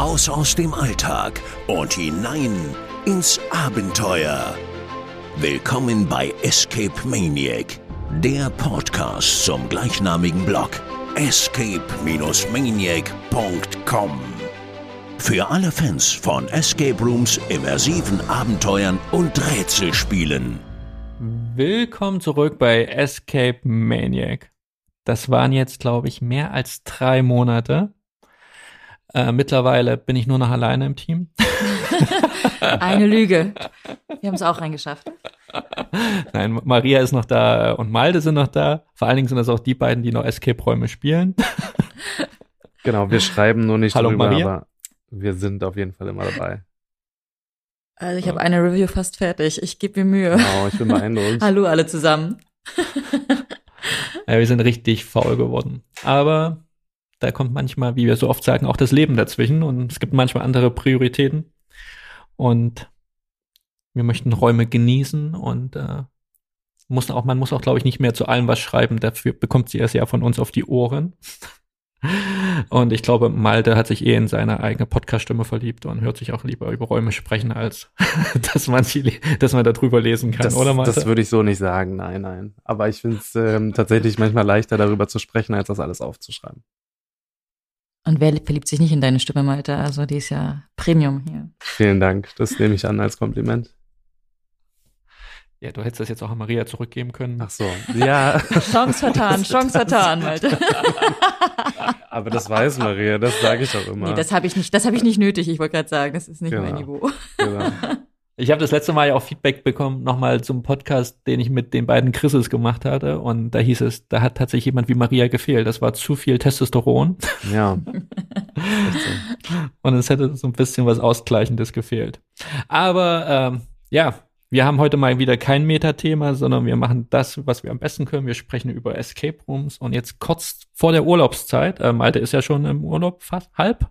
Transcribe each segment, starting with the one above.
Raus aus dem Alltag und hinein ins Abenteuer. Willkommen bei Escape Maniac, der Podcast zum gleichnamigen Blog escape-maniac.com. Für alle Fans von Escape Rooms, immersiven Abenteuern und Rätselspielen. Willkommen zurück bei Escape Maniac. Das waren jetzt, glaube ich, mehr als drei Monate. Äh, mittlerweile bin ich nur noch alleine im Team. Eine Lüge. Wir haben es auch reingeschafft. Nein, Maria ist noch da und Malte sind noch da. Vor allen Dingen sind das auch die beiden, die noch Escape-Räume spielen. Genau, wir schreiben nur nicht Hallo, drüber, Maria. aber wir sind auf jeden Fall immer dabei. Also ich habe eine Review fast fertig. Ich gebe mir Mühe. Genau, ich bin beeindruckt. Hallo alle zusammen. Ja, wir sind richtig faul geworden. Aber da kommt manchmal, wie wir so oft sagen, auch das Leben dazwischen und es gibt manchmal andere Prioritäten. Und wir möchten Räume genießen und äh, muss auch, man muss auch, glaube ich, nicht mehr zu allem was schreiben. Dafür bekommt sie es ja von uns auf die Ohren. Und ich glaube, Malte hat sich eh in seine eigene Podcast-Stimme verliebt und hört sich auch lieber über Räume sprechen, als dass man sie, dass man darüber lesen kann, Das, oder Malte? das würde ich so nicht sagen, nein, nein. Aber ich finde es ähm, tatsächlich manchmal leichter, darüber zu sprechen, als das alles aufzuschreiben. Und wer verliebt sich nicht in deine Stimme, Malte? Also die ist ja Premium hier. Vielen Dank, das nehme ich an als Kompliment. ja, du hättest das jetzt auch an Maria zurückgeben können. Ach so, ja, Chance vertan, Chance vertan, Malte. aber das weiß Maria, das sage ich auch immer. Nee, das habe ich nicht, das habe ich nicht nötig. Ich wollte gerade sagen, das ist nicht Genau. mein Niveau. genau. Ich habe das letzte Mal ja auch Feedback bekommen, nochmal zum Podcast, den ich mit den beiden Chrises gemacht hatte. Und da hieß es, da hat tatsächlich jemand wie Maria gefehlt. Das war zu viel Testosteron. Ja. So. Und es hätte so ein bisschen was Ausgleichendes gefehlt. Aber ähm, ja, wir haben heute mal wieder kein Metathema, sondern wir machen das, was wir am besten können. Wir sprechen über Escape Rooms. Und jetzt kurz vor der Urlaubszeit, äh, Malte ist ja schon im Urlaub, fast halb.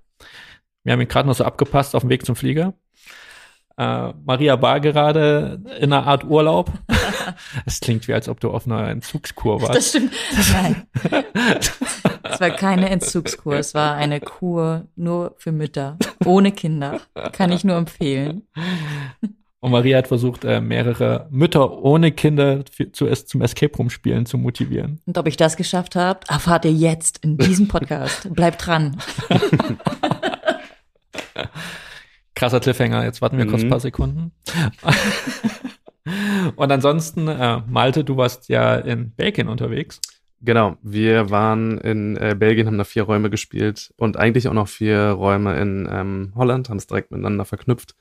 Wir haben ihn gerade noch so abgepasst auf dem Weg zum Flieger. Äh, Maria war gerade in einer Art Urlaub. Es klingt wie, als ob du auf einer Entzugskur warst. Das stimmt. Nein. Es war keine Entzugskur, es war eine Kur nur für Mütter, ohne Kinder. Kann ich nur empfehlen. Und Maria hat versucht, äh, mehrere Mütter ohne Kinder zu, zum Escape Room Spielen zu motivieren. Und ob ich das geschafft habe, erfahrt ihr jetzt in diesem Podcast. Bleibt dran. Krasser Cliffhanger, jetzt warten wir kurz ein Mhm. paar Sekunden. Und ansonsten, äh, Malte, du warst ja in Belgien unterwegs. Genau, wir waren in äh, Belgien, haben da vier Räume gespielt und eigentlich auch noch vier Räume in ähm, Holland, haben es direkt miteinander verknüpft,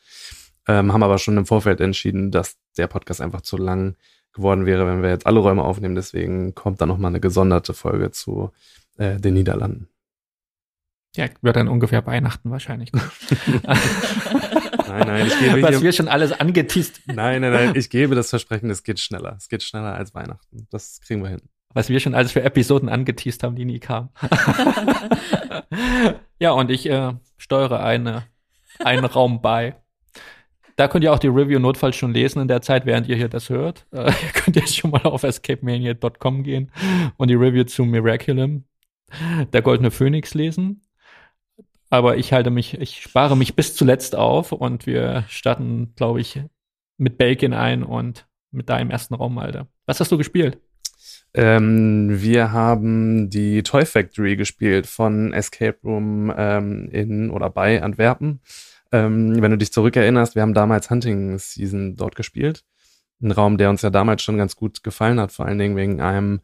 ähm, haben aber schon im Vorfeld entschieden, dass der Podcast einfach zu lang geworden wäre, wenn wir jetzt alle Räume aufnehmen. Deswegen kommt da nochmal eine gesonderte Folge zu äh, den Niederlanden. Ja, wird dann ungefähr Weihnachten wahrscheinlich. Nein, nein, ich gebe Was hier, wir schon alles angeteased, nein, nein, nein, ich gebe das Versprechen, es geht schneller. Es geht schneller als Weihnachten. Das kriegen wir hin. was wir schon alles für Episoden angeteased haben, die nie kamen. ja, und ich äh, steuere eine, einen Raum bei. Da könnt ihr auch die Review notfalls schon lesen in der Zeit, während ihr hier das hört. Äh, ihr könnt jetzt schon mal auf escapemania.com gehen und die Review zu Miraculum, der Goldene Phönix lesen. Aber ich halte mich, ich spare mich bis zuletzt auf und wir starten, glaube ich, mit Belgien ein und mit deinem ersten Raum, Alter. Was hast du gespielt? Ähm, wir haben die Toy Factory gespielt von Escape Room ähm, in oder bei Antwerpen. Ähm, wenn du dich zurückerinnerst, wir haben damals Hunting Season dort gespielt. Ein Raum, der uns ja damals schon ganz gut gefallen hat, vor allen Dingen wegen einem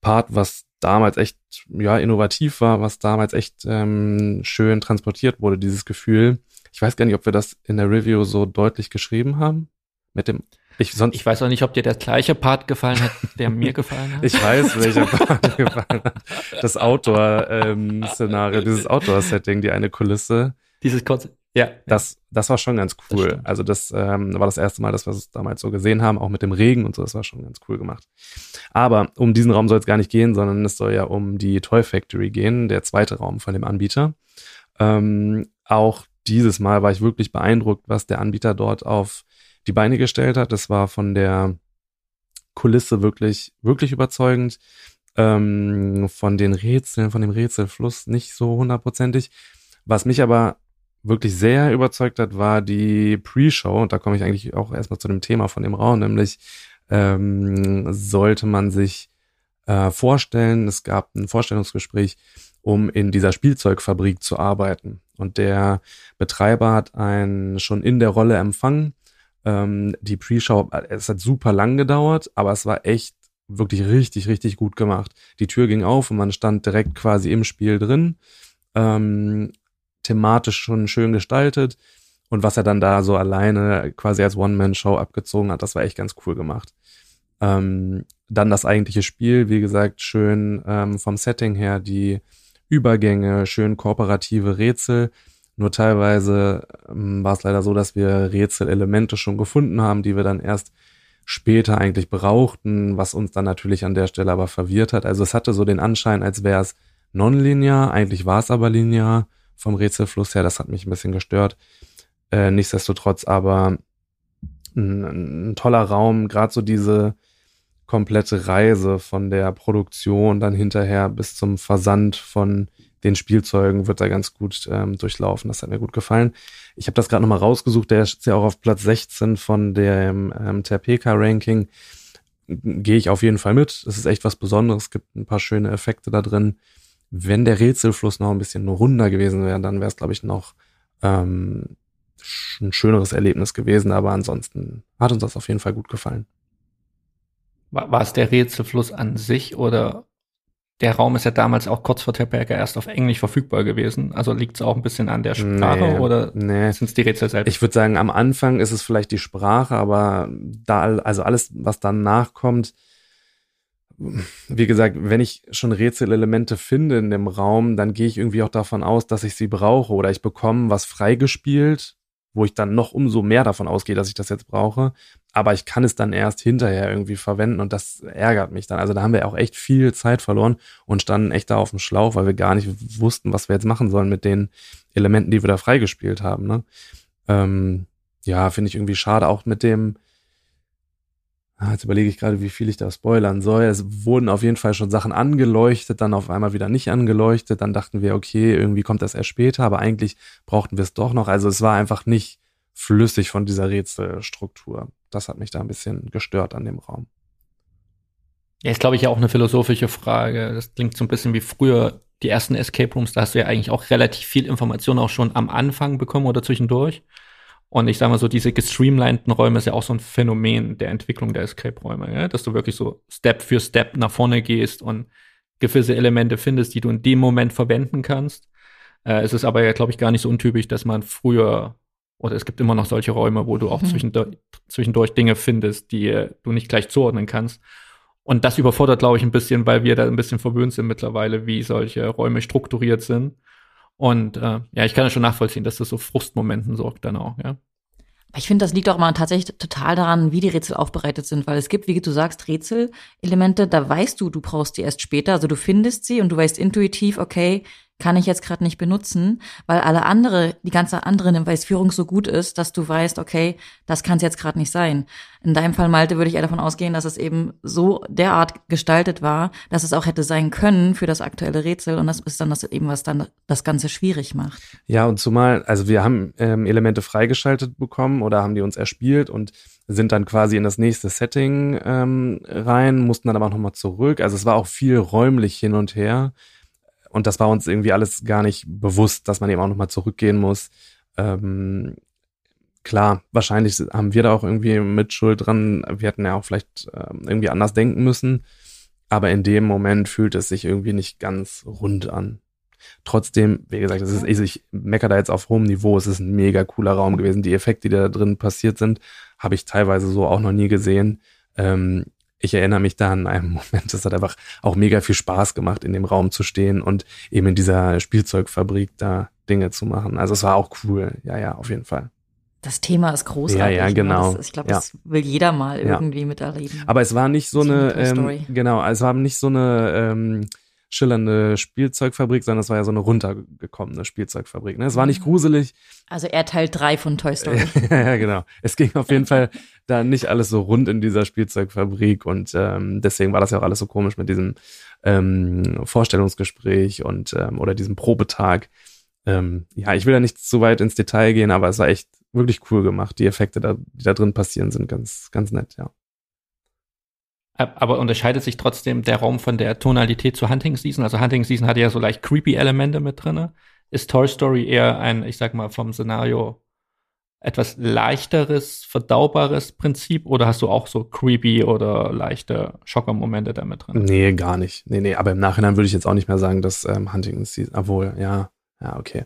Part, was damals echt ja innovativ war, was damals echt ähm, schön transportiert wurde, dieses Gefühl. Ich weiß gar nicht, ob wir das in der Review so deutlich geschrieben haben. Mit dem ich sonst Ich weiß auch nicht, ob dir der gleiche Part gefallen hat, der mir gefallen hat. Ich weiß, welcher Part dir gefallen hat. Das Outdoor-Szenario, dieses Outdoor-Setting, die eine Kulisse, Dieses kurze, ja, das, das war schon ganz cool. Also das ähm, war das erste Mal, dass wir es damals so gesehen haben, auch mit dem Regen und so, das war schon ganz cool gemacht. Aber um diesen Raum soll es gar nicht gehen, sondern es soll ja um die Toy Factory gehen, der zweite Raum von dem Anbieter. Ähm, auch dieses Mal war ich wirklich beeindruckt, was der Anbieter dort auf die Beine gestellt hat. Das war von der Kulisse wirklich, wirklich überzeugend. Ähm, von den Rätseln, von dem Rätselfluss nicht so hundertprozentig. Was mich aber wirklich sehr überzeugt hat, war die Pre-Show. Und da komme ich eigentlich auch erstmal zu dem Thema von dem Raum, nämlich ähm, sollte man sich äh, vorstellen, es gab ein Vorstellungsgespräch, um in dieser Spielzeugfabrik zu arbeiten. Und der Betreiber hat einen schon in der Rolle empfangen. Ähm, die Pre-Show, es hat super lang gedauert, aber es war echt wirklich richtig, richtig gut gemacht. Die Tür ging auf und man stand direkt quasi im Spiel drin. Ähm, thematisch schon schön gestaltet. Und was er dann da so alleine quasi als One-Man-Show abgezogen hat, das war echt ganz cool gemacht. Ähm, dann das eigentliche Spiel, wie gesagt, schön ähm, vom Setting her, die Übergänge, schön kooperative Rätsel. Nur teilweise ähm, war es leider so, dass wir Rätselelemente schon gefunden haben, die wir dann erst später eigentlich brauchten, was uns dann natürlich an der Stelle aber verwirrt hat. Also es hatte so den Anschein, als wäre es nonlinear, eigentlich war es aber linear vom Rätselfluss her. Das hat mich ein bisschen gestört. Äh, nichtsdestotrotz aber ein, ein toller Raum, gerade so diese komplette Reise von der Produktion dann hinterher bis zum Versand von den Spielzeugen wird da ganz gut ähm, durchlaufen. Das hat mir gut gefallen. Ich habe das gerade nochmal rausgesucht. Der ist ja auch auf Platz 16 von dem ähm, Terpeka-Ranking. Gehe ich auf jeden Fall mit. Es ist echt was Besonderes. Es gibt ein paar schöne Effekte da drin. Wenn der Rätselfluss noch ein bisschen runder gewesen wäre, dann wäre es, glaube ich, noch ähm, ein schöneres Erlebnis gewesen. Aber ansonsten hat uns das auf jeden Fall gut gefallen. War, war es der Rätselfluss an sich oder der Raum ist ja damals auch kurz vor Terberger erst auf Englisch verfügbar gewesen. Also liegt es auch ein bisschen an der Sprache nee, oder nee. sind es die Rätsel selbst? Ich würde sagen, am Anfang ist es vielleicht die Sprache, aber da, also alles, was danach kommt, wie gesagt, wenn ich schon Rätselelemente finde in dem Raum, dann gehe ich irgendwie auch davon aus, dass ich sie brauche oder ich bekomme was freigespielt, wo ich dann noch umso mehr davon ausgehe, dass ich das jetzt brauche. Aber ich kann es dann erst hinterher irgendwie verwenden und das ärgert mich dann. Also da haben wir auch echt viel Zeit verloren und standen echt da auf dem Schlauch, weil wir gar nicht wussten, was wir jetzt machen sollen mit den Elementen, die wir da freigespielt haben. Ne? Ähm, ja, finde ich irgendwie schade, auch mit dem, Ah, jetzt überlege ich gerade, wie viel ich da spoilern soll. Es wurden auf jeden Fall schon Sachen angeleuchtet, dann auf einmal wieder nicht angeleuchtet. Dann dachten wir, okay, irgendwie kommt das erst später, aber eigentlich brauchten wir es doch noch. Also es war einfach nicht flüssig von dieser Rätselstruktur. Das hat mich da ein bisschen gestört an dem Raum. Ja, ist glaube ich ja auch eine philosophische Frage. Das klingt so ein bisschen wie früher die ersten Escape Rooms. Da hast du ja eigentlich auch relativ viel Information auch schon am Anfang bekommen oder zwischendurch. Und ich sage mal so, diese gestreamlinten Räume ist ja auch so ein Phänomen der Entwicklung der Escape-Räume, ja? dass du wirklich so Step für Step nach vorne gehst und gewisse Elemente findest, die du in dem Moment verwenden kannst. Äh, es ist aber ja, glaube ich, gar nicht so untypisch, dass man früher, oder es gibt immer noch solche Räume, wo du auch mhm. zwischendurch, zwischendurch Dinge findest, die du nicht gleich zuordnen kannst. Und das überfordert, glaube ich, ein bisschen, weil wir da ein bisschen verwöhnt sind mittlerweile, wie solche Räume strukturiert sind. Und äh, ja, ich kann ja schon nachvollziehen, dass das so Frustmomenten sorgt dann auch, ja. Ich finde, das liegt auch mal tatsächlich total daran, wie die Rätsel aufbereitet sind, weil es gibt, wie du sagst, Rätselelemente, da weißt du, du brauchst die erst später, also du findest sie und du weißt intuitiv, okay, kann ich jetzt gerade nicht benutzen, weil alle andere, die ganze andere Hinweisführung so gut ist, dass du weißt, okay, das kann es jetzt gerade nicht sein. In deinem Fall, Malte, würde ich eher davon ausgehen, dass es eben so derart gestaltet war, dass es auch hätte sein können für das aktuelle Rätsel und das ist dann das eben, was dann das Ganze schwierig macht. Ja, und zumal, also wir haben ähm, Elemente freigeschaltet bekommen oder haben die uns erspielt und sind dann quasi in das nächste Setting ähm, rein, mussten dann aber nochmal zurück. Also es war auch viel räumlich hin und her. Und das war uns irgendwie alles gar nicht bewusst, dass man eben auch nochmal zurückgehen muss. Ähm, klar, wahrscheinlich haben wir da auch irgendwie mit Schuld dran. Wir hätten ja auch vielleicht ähm, irgendwie anders denken müssen. Aber in dem Moment fühlt es sich irgendwie nicht ganz rund an. Trotzdem, wie gesagt, es ist, ich meckere da jetzt auf hohem Niveau. Es ist ein mega cooler Raum gewesen. Die Effekte, die da drin passiert sind, habe ich teilweise so auch noch nie gesehen. Ähm, ich erinnere mich da an einen Moment, es hat einfach auch mega viel Spaß gemacht, in dem Raum zu stehen und eben in dieser Spielzeugfabrik da Dinge zu machen. Also es war auch cool. Ja, ja, auf jeden Fall. Das Thema ist großartig. Ja, ja, ne? genau. Das, ich glaube, das ja. will jeder mal irgendwie ja. miterleben. Aber es war nicht so eine, ähm, genau, es war nicht so eine ähm, schillernde Spielzeugfabrik, sondern es war ja so eine runtergekommene Spielzeugfabrik. Ne? Es war nicht mhm. gruselig. Also er Teil drei von Toy Story. ja, genau. Es ging auf jeden Fall da nicht alles so rund in dieser Spielzeugfabrik und ähm, deswegen war das ja auch alles so komisch mit diesem ähm, Vorstellungsgespräch und ähm, oder diesem Probetag. Ähm, ja, ich will da nicht zu weit ins Detail gehen, aber es war echt wirklich cool gemacht. Die Effekte, da, die da drin passieren, sind ganz, ganz nett, ja. Aber unterscheidet sich trotzdem der Raum von der Tonalität zu Hunting Season? Also Hunting Season hatte ja so leicht creepy Elemente mit drinne. Ist Toy Story eher ein, ich sag mal, vom Szenario etwas leichteres, verdaubares Prinzip oder hast du auch so creepy oder leichte Schockermomente damit drin? Nee, gar nicht. Nee, nee, aber im Nachhinein würde ich jetzt auch nicht mehr sagen, dass ähm, Hunting Season, obwohl, ja, ja, okay.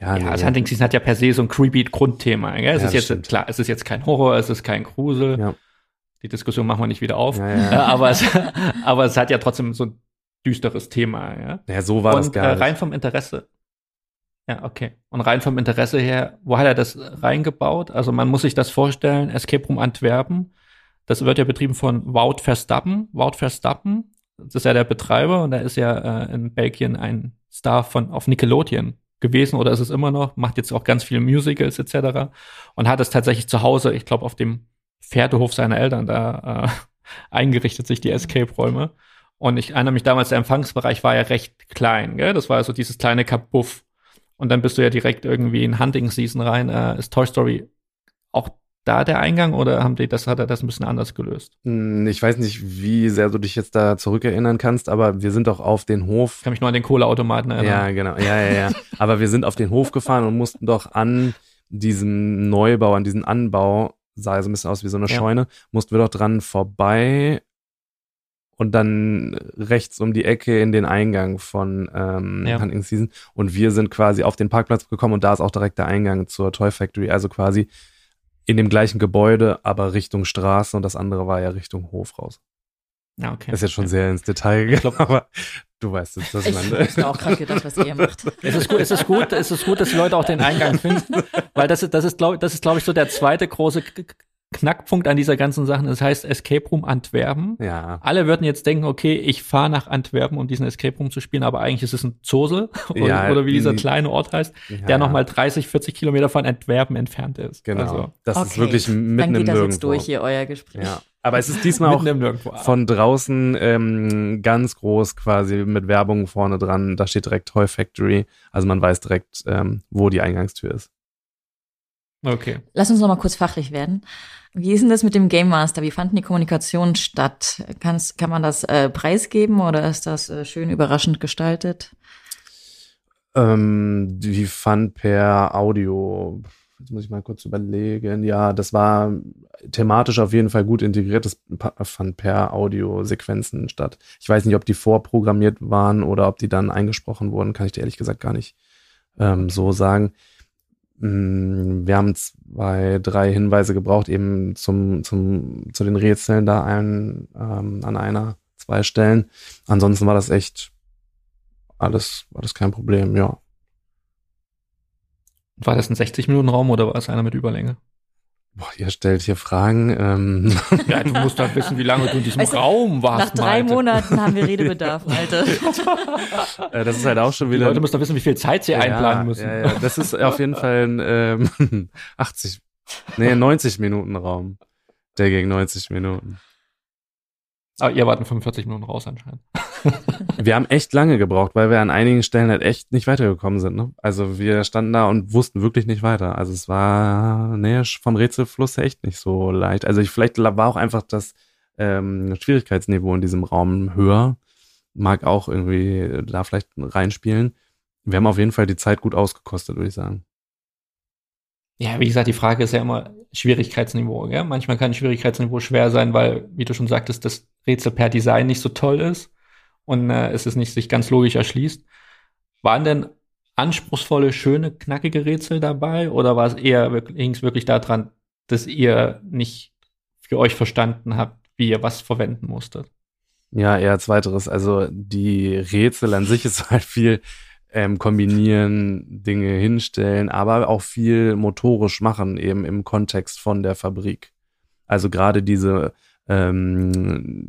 Ja, ja nee, also Hunting Season hat ja per se so ein creepy Grundthema. Gell? Es ja, ist jetzt stimmt. klar, es ist jetzt kein Horror, es ist kein Grusel. Ja. Die Diskussion machen wir nicht wieder auf. Ja, ja. Äh, aber, es, aber es hat ja trotzdem so ein düsteres Thema. Ja, ja so war Und, das gar nicht. Äh, rein vom Interesse. Ja, okay. Und rein vom Interesse her, wo hat er das reingebaut? Also man muss sich das vorstellen, Escape Room Antwerpen, das wird ja betrieben von Wout Verstappen. Wout Verstappen, das ist ja der Betreiber und er ist ja äh, in Belgien ein Star von auf Nickelodeon gewesen oder ist es immer noch, macht jetzt auch ganz viele Musicals etc. und hat es tatsächlich zu Hause, ich glaube auf dem Pferdehof seiner Eltern da äh, eingerichtet, sich die Escape-Räume. Und ich erinnere mich damals, der Empfangsbereich war ja recht klein, gell? Das war ja so dieses kleine Kabuff. Und dann bist du ja direkt irgendwie in Hunting Season rein. Äh, ist Toy Story auch da der Eingang oder haben die das, hat er das ein bisschen anders gelöst? Hm, ich weiß nicht, wie sehr du dich jetzt da zurückerinnern kannst, aber wir sind doch auf den Hof. Ich kann mich nur an den Kohleautomaten erinnern. Ja, genau. Ja, ja, ja. aber wir sind auf den Hof gefahren und mussten doch an diesem Neubau, an diesem Anbau sah so ein bisschen aus wie so eine ja. Scheune, mussten wir doch dran vorbei und dann rechts um die Ecke in den Eingang von ähm, ja. Hunting Season. Und wir sind quasi auf den Parkplatz gekommen und da ist auch direkt der Eingang zur Toy Factory. Also quasi in dem gleichen Gebäude, aber Richtung Straße und das andere war ja Richtung Hof raus. Ja, okay. Das ist jetzt schon ja. sehr ins Detail gegangen, aber du weißt es, was ich meine. Ich habe auch gerade gedacht, was ihr macht. Es ist gut, es ist gut, es ist gut, dass die Leute auch den Eingang finden, weil das ist, das ist, glaube das ist, glaube ich, so der zweite große Knackpunkt an dieser ganzen Sache. Das heißt Escape Room Antwerpen. Ja. Alle würden jetzt denken, okay, ich fahre nach Antwerpen, um diesen Escape Room zu spielen, aber eigentlich ist es ein Zosel oder, ja, oder wie dieser kleine Ort heißt, ja. der nochmal 30, 40 Kilometer von Antwerpen entfernt ist. Genau. Also, das okay. ist wirklich mitten Dann geht im das Nirgendwo. jetzt durch hier, euer Gespräch. Ja. Aber es ist diesmal auch von draußen ähm, ganz groß quasi mit Werbung vorne dran. Da steht direkt Toy Factory. Also man weiß direkt, ähm, wo die Eingangstür ist. Okay. Lass uns noch mal kurz fachlich werden. Wie ist denn das mit dem Game Master? Wie fanden die Kommunikationen statt? Kann's, kann man das äh, preisgeben oder ist das äh, schön überraschend gestaltet? Ähm, die fand per Audio. Jetzt muss ich mal kurz überlegen. Ja, das war thematisch auf jeden Fall gut integriert. Das fand per Audiosequenzen statt. Ich weiß nicht, ob die vorprogrammiert waren oder ob die dann eingesprochen wurden, kann ich dir ehrlich gesagt gar nicht ähm, so sagen. Mm, wir haben zwei, drei Hinweise gebraucht, eben zum, zum, zu den Rätseln da ein, ähm, an einer, zwei Stellen. Ansonsten war das echt alles, war das kein Problem, ja. War das ein 60-Minuten-Raum oder war es einer mit Überlänge? Boah, ihr stellt hier Fragen. Ähm. Ja, du musst halt wissen, wie lange du in diesem weißt Raum warst. Nach drei Malte. Monaten haben wir Redebedarf, Alter. Äh, das ist halt auch schon wieder. Die Leute müssen doch wissen, wie viel Zeit sie ja, einplanen müssen. Ja, ja, das ist auf jeden Fall ein ähm, 80, nee, 90 Minuten Raum. Der gegen 90 Minuten. Aber ihr wart in 45 Minuten raus anscheinend. wir haben echt lange gebraucht, weil wir an einigen Stellen halt echt nicht weitergekommen sind. Ne? Also wir standen da und wussten wirklich nicht weiter. Also es war nee, vom Rätselfluss her echt nicht so leicht. Also ich, vielleicht war auch einfach das ähm, Schwierigkeitsniveau in diesem Raum höher. Mag auch irgendwie da vielleicht reinspielen. Wir haben auf jeden Fall die Zeit gut ausgekostet, würde ich sagen. Ja, wie gesagt, die Frage ist ja immer Schwierigkeitsniveau. Gell? Manchmal kann Schwierigkeitsniveau schwer sein, weil, wie du schon sagtest, das Rätsel per Design nicht so toll ist und äh, es ist nicht sich ganz logisch erschließt. Waren denn anspruchsvolle, schöne, knackige Rätsel dabei oder war es eher ging es wirklich daran, dass ihr nicht für euch verstanden habt, wie ihr was verwenden musstet? Ja, eher zweiteres. Also die Rätsel an sich ist halt viel ähm, kombinieren, Dinge hinstellen, aber auch viel motorisch machen, eben im Kontext von der Fabrik. Also gerade diese, ähm,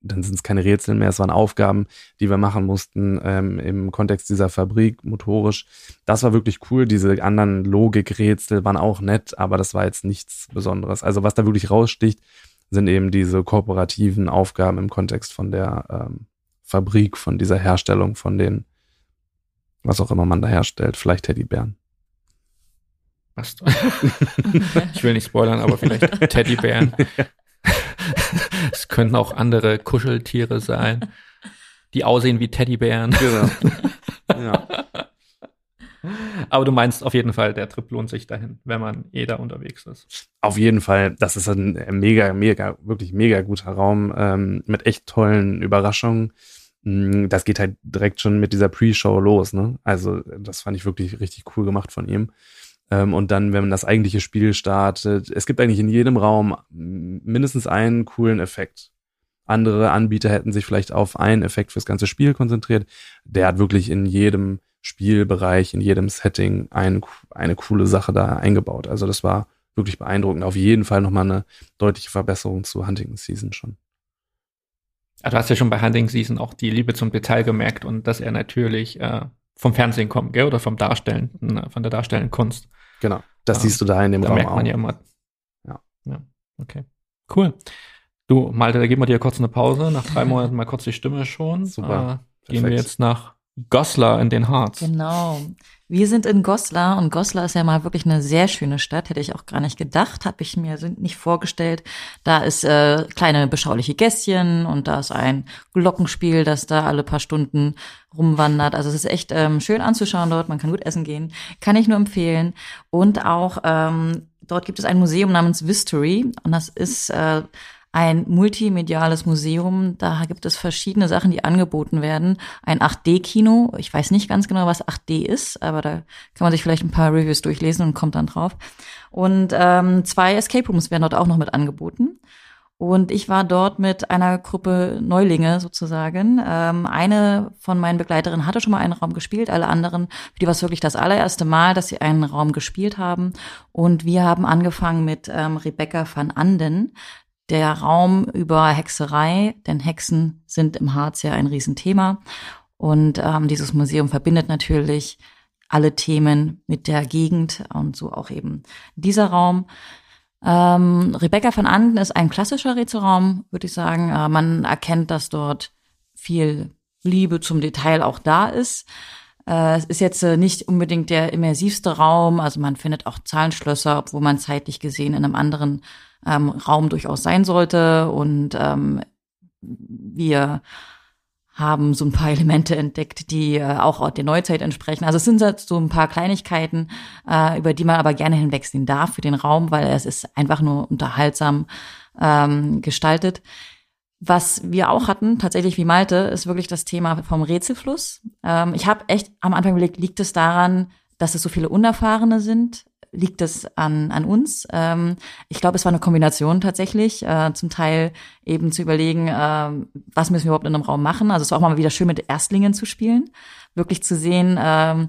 dann sind es keine Rätsel mehr, es waren Aufgaben, die wir machen mussten ähm, im Kontext dieser Fabrik, motorisch. Das war wirklich cool. Diese anderen Logikrätsel waren auch nett, aber das war jetzt nichts Besonderes. Also was da wirklich raussticht, sind eben diese kooperativen Aufgaben im Kontext von der ähm, Fabrik, von dieser Herstellung, von den Was auch immer man da herstellt. Vielleicht Teddybären. Was? ich will nicht spoilern, aber vielleicht Teddybären. es könnten auch andere Kuscheltiere sein, die aussehen wie Teddybären. Genau. Ja. Aber du meinst auf jeden Fall, der Trip lohnt sich dahin, wenn man eh da unterwegs ist. Auf jeden Fall, das ist ein mega, mega, wirklich mega guter Raum ähm, mit echt tollen Überraschungen. Mm, das geht halt direkt schon mit dieser Pre-Show los, ne? Also, das fand ich wirklich richtig cool gemacht von ihm. Ähm, und dann, wenn man das eigentliche Spiel startet, es gibt eigentlich in jedem Raum mindestens einen coolen Effekt. Andere Anbieter hätten sich vielleicht auf einen Effekt fürs ganze Spiel konzentriert. Der hat wirklich in jedem Spielbereich, in jedem Setting ein, eine coole Sache da eingebaut. Also das war wirklich beeindruckend. Auf jeden Fall nochmal eine deutliche Verbesserung zu Hunting Season schon. Du hast ja schon bei Hunting Season auch die Liebe zum Detail gemerkt und dass er natürlich äh, vom Fernsehen kommt, gell? Oder vom Darstellen, von der darstellenden Kunst. Genau. Das ja. siehst du da in dem da Raum merkt man auch. ja immer. Ja. Ja. Okay. Cool. Du, Malte, da geben wir dir kurz eine Pause. Nach drei Monaten mal kurz die Stimme schon. Super. Äh, gehen wir jetzt nach Goslar in den Harz. Genau. Wir sind in Goslar und Goslar ist ja mal wirklich eine sehr schöne Stadt, hätte ich auch gar nicht gedacht, habe ich mir nicht vorgestellt. Da ist äh, kleine beschauliche Gässchen und da ist ein Glockenspiel, das da alle paar Stunden rumwandert. Also es ist echt ähm, schön anzuschauen dort, man kann gut essen gehen, kann ich nur empfehlen. Und auch ähm, dort gibt es ein Museum namens Vistory und das ist äh, ein multimediales Museum. Da gibt es verschiedene Sachen, die angeboten werden. Ein 8D-Kino. Ich weiß nicht ganz genau, was 8D ist, aber da kann man sich vielleicht ein paar Reviews durchlesen und kommt dann drauf. Und ähm, zwei Escape Rooms werden dort auch noch mit angeboten. Und ich war dort mit einer Gruppe Neulinge sozusagen. Ähm, eine von meinen Begleiterinnen hatte schon mal einen Raum gespielt, alle anderen, für die war es wirklich das allererste Mal, dass sie einen Raum gespielt haben. Und wir haben angefangen mit ähm, Rebecca van Anden der Raum über Hexerei, denn Hexen sind im Harz ja ein Riesenthema. Und ähm, dieses Museum verbindet natürlich alle Themen mit der Gegend und so auch eben dieser Raum. Ähm, Rebecca van Anden ist ein klassischer Rätselraum, würde ich sagen. Äh, man erkennt, dass dort viel Liebe zum Detail auch da ist. Äh, es ist jetzt äh, nicht unbedingt der immersivste Raum, also man findet auch Zahlenschlösser, obwohl man zeitlich gesehen in einem anderen ähm, Raum durchaus sein sollte. Und ähm, wir haben so ein paar Elemente entdeckt, die äh, auch der Neuzeit entsprechen. Also es sind so ein paar Kleinigkeiten, äh, über die man aber gerne hinwegsehen darf für den Raum, weil es ist einfach nur unterhaltsam ähm, gestaltet. Was wir auch hatten, tatsächlich wie Malte, ist wirklich das Thema vom Rätselfluss. Ähm, ich habe echt am Anfang überlegt, liegt es daran, dass es so viele Unerfahrene sind? liegt es an, an uns. Ähm, ich glaube, es war eine Kombination tatsächlich, äh, zum Teil eben zu überlegen, äh, was müssen wir überhaupt in einem Raum machen. Also es war auch mal wieder schön, mit Erstlingen zu spielen, wirklich zu sehen, ähm,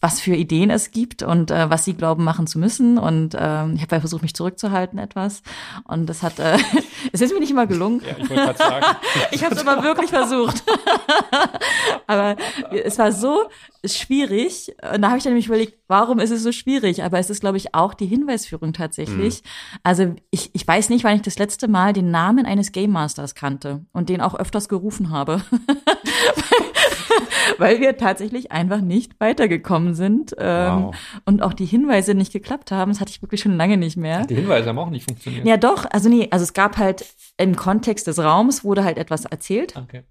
was für Ideen es gibt und äh, was sie glauben machen zu müssen. Und ähm, ich habe ja versucht, mich zurückzuhalten etwas. Und das hat, äh, es ist mir nicht immer gelungen. Ja, ich wollte gerade sagen. ich habe es immer wirklich versucht. Aber es war so schwierig. Und da habe ich dann nämlich überlegt, warum ist es so schwierig? Aber es ist, glaube ich, auch die Hinweisführung tatsächlich. Mhm. Also ich, ich weiß nicht, wann ich das letzte Mal den Namen eines Game Masters kannte und den auch öfters gerufen habe. weil wir tatsächlich einfach nicht weitergekommen sind ähm, wow. und auch die Hinweise nicht geklappt haben. Das hatte ich wirklich schon lange nicht mehr. Die Hinweise haben auch nicht funktioniert. Ja, doch. Also nee, also es gab halt im Kontext des Raums wurde halt etwas erzählt. Okay.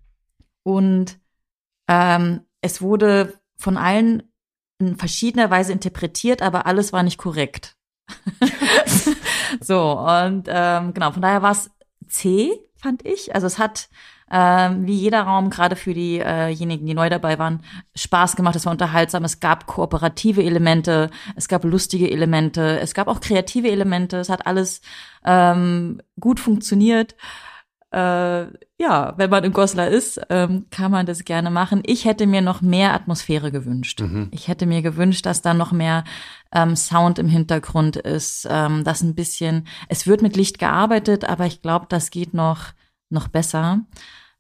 Und ähm, es wurde von allen in verschiedener Weise interpretiert, aber alles war nicht korrekt. so, und ähm, genau, von daher war es C, fand ich. Also es hat ähm, wie jeder Raum, gerade für diejenigen, die neu dabei waren, Spaß gemacht, es war unterhaltsam, es gab kooperative Elemente, es gab lustige Elemente, es gab auch kreative Elemente, es hat alles ähm, gut funktioniert. Äh, ja, wenn man in Goslar ist, ähm, kann man das gerne machen. Ich hätte mir noch mehr Atmosphäre gewünscht. Mhm. Ich hätte mir gewünscht, dass da noch mehr ähm, Sound im Hintergrund ist, ähm, dass ein bisschen, es wird mit Licht gearbeitet, aber ich glaube, das geht noch, noch besser.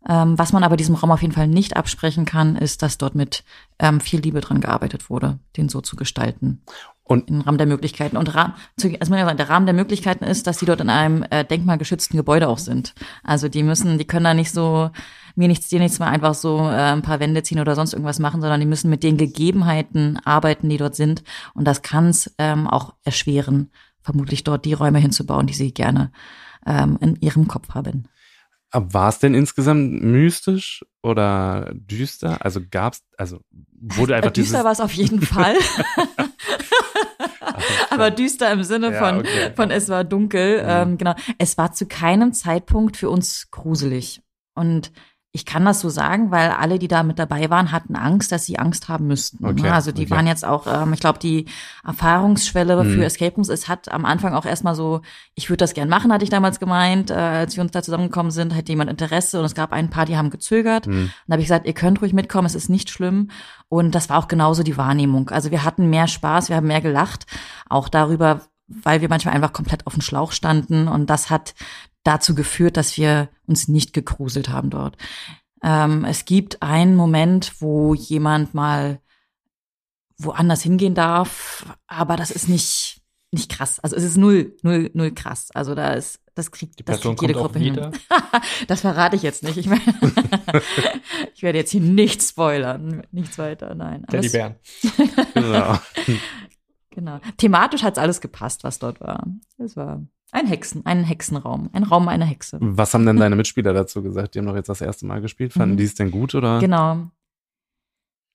Ähm, was man aber diesem Raum auf jeden Fall nicht absprechen kann, ist, dass dort mit ähm, viel Liebe dran gearbeitet wurde, den so zu gestalten. Und im Rahmen der Möglichkeiten. Und Rahmen, also der Rahmen der Möglichkeiten ist, dass die dort in einem äh, denkmalgeschützten Gebäude auch sind. Also die müssen, die können da nicht so mir nichts, dir nichts mal einfach so äh, ein paar Wände ziehen oder sonst irgendwas machen, sondern die müssen mit den Gegebenheiten arbeiten, die dort sind. Und das kann es ähm, auch erschweren, vermutlich dort die Räume hinzubauen, die sie gerne ähm, in ihrem Kopf haben. Aber war es denn insgesamt mystisch oder düster? Also gab's, also wurde einfach Düster war es auf jeden Fall. Aber düster im Sinne ja, von, okay. von es war dunkel. Mhm. Ähm, genau. Es war zu keinem Zeitpunkt für uns gruselig. Und ich kann das so sagen, weil alle, die da mit dabei waren, hatten Angst, dass sie Angst haben müssten. Ne? Okay, also die okay. waren jetzt auch, ähm, ich glaube, die Erfahrungsschwelle mhm. für Escape Rooms, es hat am Anfang auch erstmal so, ich würde das gern machen, hatte ich damals gemeint, äh, als wir uns da zusammengekommen sind, hätte jemand Interesse und es gab ein paar, die haben gezögert. Mhm. Dann habe ich gesagt, ihr könnt ruhig mitkommen, es ist nicht schlimm. Und das war auch genauso die Wahrnehmung. Also wir hatten mehr Spaß, wir haben mehr gelacht, auch darüber, weil wir manchmal einfach komplett auf dem Schlauch standen und das hat dazu geführt, dass wir uns nicht gegruselt haben dort. Ähm, es gibt einen Moment, wo jemand mal woanders hingehen darf, aber das ist nicht nicht krass. Also es ist null null null krass. Also da ist das kriegt, Die das kriegt jede Gruppe hin. das verrate ich jetzt nicht. Ich meine, ich werde jetzt hier nichts spoilern, nichts weiter. Nein. Die Bären. genau. genau. Thematisch hat's alles gepasst, was dort war. Es war ein Hexen, ein Hexenraum, ein Raum einer Hexe. Was haben denn deine Mitspieler dazu gesagt? Die haben doch jetzt das erste Mal gespielt. Fanden mhm. die es denn gut oder? Genau.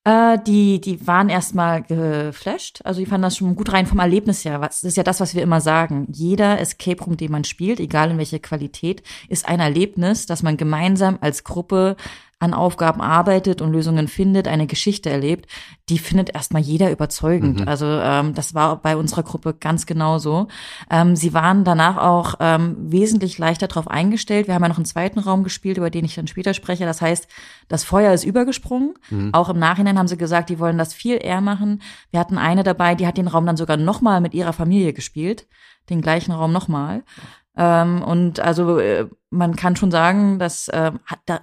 Äh, die, die waren erstmal geflasht. Also die fanden das schon gut rein vom Erlebnis her. Das ist ja das, was wir immer sagen. Jeder Escape Room, den man spielt, egal in welcher Qualität, ist ein Erlebnis, das man gemeinsam als Gruppe an Aufgaben arbeitet und Lösungen findet, eine Geschichte erlebt, die findet erstmal jeder überzeugend. Mhm. Also ähm, das war bei unserer Gruppe ganz genauso. Ähm, sie waren danach auch ähm, wesentlich leichter darauf eingestellt. Wir haben ja noch einen zweiten Raum gespielt, über den ich dann später spreche. Das heißt, das Feuer ist übergesprungen. Mhm. Auch im Nachhinein haben sie gesagt, die wollen das viel eher machen. Wir hatten eine dabei, die hat den Raum dann sogar nochmal mit ihrer Familie gespielt, den gleichen Raum nochmal. Ähm, und also äh, man kann schon sagen, dass, äh,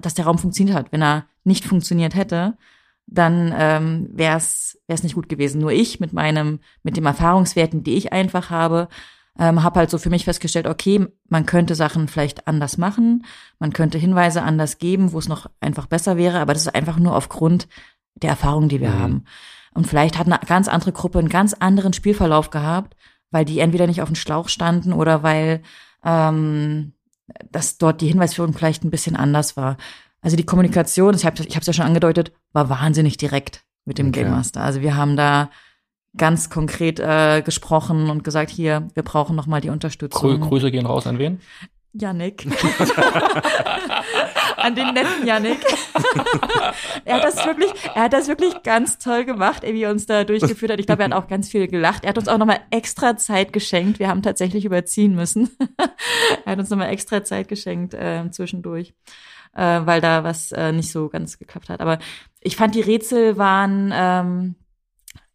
dass der Raum funktioniert hat. Wenn er nicht funktioniert hätte, dann ähm, wäre es nicht gut gewesen. Nur ich mit meinem, mit den Erfahrungswerten, die ich einfach habe, ähm, habe halt so für mich festgestellt, okay, man könnte Sachen vielleicht anders machen, man könnte Hinweise anders geben, wo es noch einfach besser wäre, aber das ist einfach nur aufgrund der Erfahrung, die wir mhm. haben. Und vielleicht hat eine ganz andere Gruppe einen ganz anderen Spielverlauf gehabt, weil die entweder nicht auf dem Schlauch standen oder weil ähm, dass dort die Hinweisführung vielleicht ein bisschen anders war. Also die Kommunikation, ich habe es ja schon angedeutet, war wahnsinnig direkt mit dem okay. Game Master. Also wir haben da ganz konkret äh, gesprochen und gesagt, hier, wir brauchen noch mal die Unterstützung. Grüße gehen raus an wen? Yannick. An den netten Yannick. er hat das wirklich, er hat das wirklich ganz toll gemacht, wie er uns da durchgeführt hat. Ich glaube, er hat auch ganz viel gelacht. Er hat uns auch nochmal extra Zeit geschenkt. Wir haben tatsächlich überziehen müssen. er hat uns nochmal extra Zeit geschenkt äh, zwischendurch, äh, weil da was äh, nicht so ganz geklappt hat. Aber ich fand, die Rätsel waren ähm,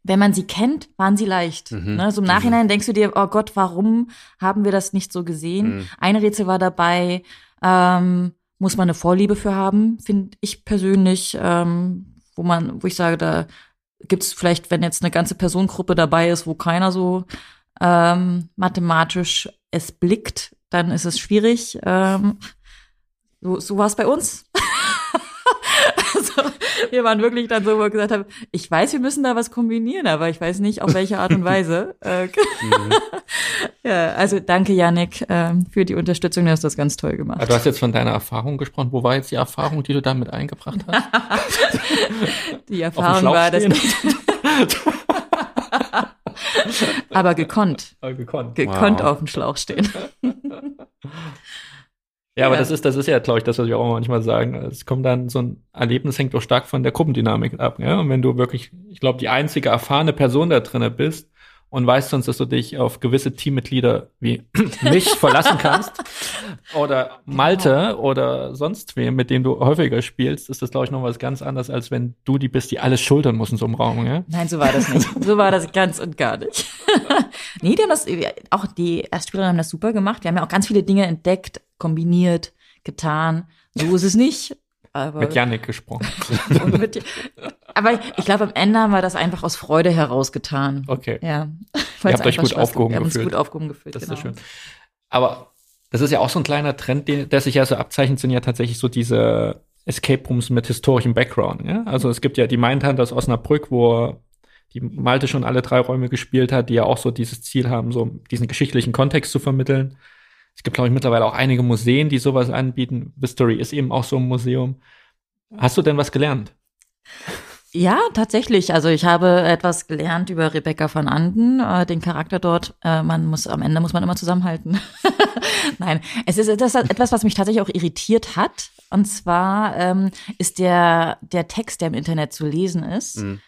wenn man sie kennt, waren sie leicht. Mhm. Ne? So im Nachhinein mhm. denkst du dir, oh Gott, warum haben wir das nicht so gesehen? Mhm. Ein Rätsel war dabei, ähm, muss man eine Vorliebe für haben, finde ich persönlich, ähm, wo man, wo ich sage, da gibt's vielleicht, wenn jetzt eine ganze Personengruppe dabei ist, wo keiner so ähm, mathematisch es blickt, dann ist es schwierig. Ähm, so, so war es bei uns. Wir waren wirklich dann so, wo wir gesagt haben, ich weiß, wir müssen da was kombinieren, aber ich weiß nicht, auf welche Art und Weise. Äh, mhm. ja, also danke, Yannick, äh, für die Unterstützung. Du hast das ganz toll gemacht. Du hast jetzt von deiner Erfahrung gesprochen. Wo war jetzt die Erfahrung, die du damit eingebracht hast? die Erfahrung war, dass aber gekonnt. Aber gekonnt. Gekonnt wow. auf dem Schlauch stehen. Ja, aber das ist, das ist ja, glaube ich, das, was wir auch manchmal sagen. Es kommt dann so ein Erlebnis hängt doch stark von der Gruppendynamik ab. Ja? Und wenn du wirklich, ich glaube, die einzige erfahrene Person da drinne bist und weißt sonst, dass du dich auf gewisse Teammitglieder wie mich verlassen kannst oder Malte oder sonst wem, mit dem du häufiger spielst, ist das, glaube ich, noch was ganz anderes, als wenn du die bist, die alles schultern muss in so einem Raum. Ja? Nein, so war das nicht. so war das ganz und gar nicht. nee, die haben das, auch die Erstspieler haben das super gemacht. Wir haben ja auch ganz viele Dinge entdeckt, kombiniert, getan. So ist es nicht. Aber, Mit Yannick gesprochen. mit, aber ich glaube, am Ende haben wir das einfach aus Freude herausgetan. Okay. Ja. Ihr habt euch gut aufgehoben wir haben uns gefühlt. gut aufgehoben gefühlt. Das genau. ist schön. Aber das ist ja auch so ein kleiner Trend, den, der sich ja so abzeichnet, sind ja tatsächlich so diese Escape Rooms mit historischem Background. Ja? Also es gibt ja die Mindhunter aus Osnabrück, wo die Malte schon alle drei Räume gespielt hat, die ja auch so dieses Ziel haben, so diesen geschichtlichen Kontext zu vermitteln. Es gibt, glaube ich, mittlerweile auch einige Museen, die sowas anbieten. Mystery ist eben auch so ein Museum. Hast du denn was gelernt? Ja, tatsächlich. Also ich habe etwas gelernt über Rebecca van Anden, äh, den Charakter dort. Äh, man muss am Ende muss man immer zusammenhalten. Nein, es ist etwas, etwas, was mich tatsächlich auch irritiert hat. Und zwar ähm, ist der der Text, der im Internet zu lesen ist, Mhm.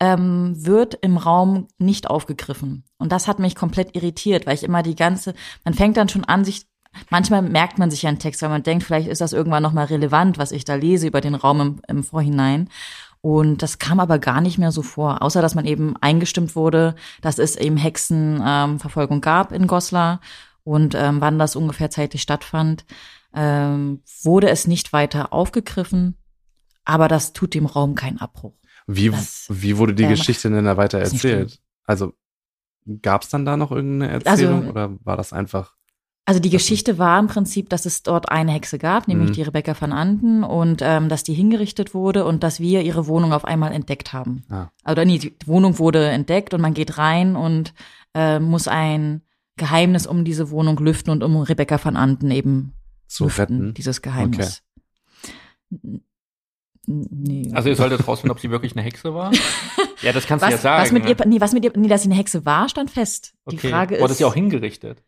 Ähm, wird im Raum nicht aufgegriffen. Und das hat mich komplett irritiert, weil ich immer die ganze, man fängt dann schon an, sich Manchmal merkt man sich ja einen Text, weil man denkt, vielleicht ist das irgendwann nochmal relevant, was ich da lese über den Raum im, im Vorhinein. Und das kam aber gar nicht mehr so vor, außer dass man eben eingestimmt wurde, dass es eben Hexenverfolgung ähm, gab in Goslar und ähm, wann das ungefähr zeitlich stattfand, ähm, wurde es nicht weiter aufgegriffen, aber das tut dem Raum keinen Abbruch. Wie, Das- wie wurde die Geschichte denn da weiter erzählt? Also gab es dann da noch irgendeine Erzählung Also- oder war das einfach? Also die Geschichte war im Prinzip, dass es dort eine Hexe gab, nämlich Mhm. die Rebecca van Anden und ähm, dass die hingerichtet wurde und dass wir ihre Wohnung auf einmal entdeckt haben. Ah. Also nee, die Wohnung wurde entdeckt und man geht rein und äh, muss ein Geheimnis um diese Wohnung lüften und um Rebecca van Anden eben Zu lüften, retten? dieses Geheimnis. N- Nee. Also ihr solltet rausfinden, ob sie wirklich eine Hexe war. ja, das kannst du was, ja sagen. was mit ne? ihr, nee, was mit ihr, nee, dass sie eine Hexe war, stand fest. Die okay. Frage Wurde ist, sie auch hingerichtet?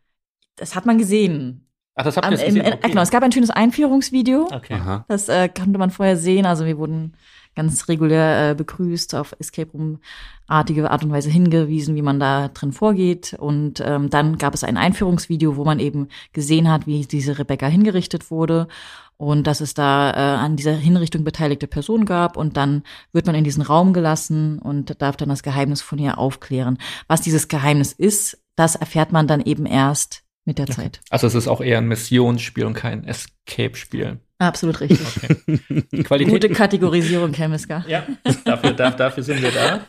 das hat man gesehen. Ach, das habt ihr im, gesehen? äh, Genau, es gab ein schönes Einführungsvideo. Okay. Aha. Das äh, konnte man vorher sehen. Also wir wurden ganz regulär äh, begrüßt, auf Escape Room-artige Art und Weise hingewiesen, wie man da drin vorgeht. Und ähm, dann gab es ein Einführungsvideo, wo man eben gesehen hat, wie diese Rebecca hingerichtet wurde und dass es da äh, an dieser Hinrichtung beteiligte Personen gab. Und dann wird man in diesen Raum gelassen und darf dann das Geheimnis von ihr aufklären. Was dieses Geheimnis ist, das erfährt man dann eben erst mit der Zeit. Also es ist auch eher ein Missionsspiel und kein Escape-Spiel. Absolut richtig. Die Qualität Gute Kategorisierung, Chemiska. Ja, dafür, da, dafür sind wir da.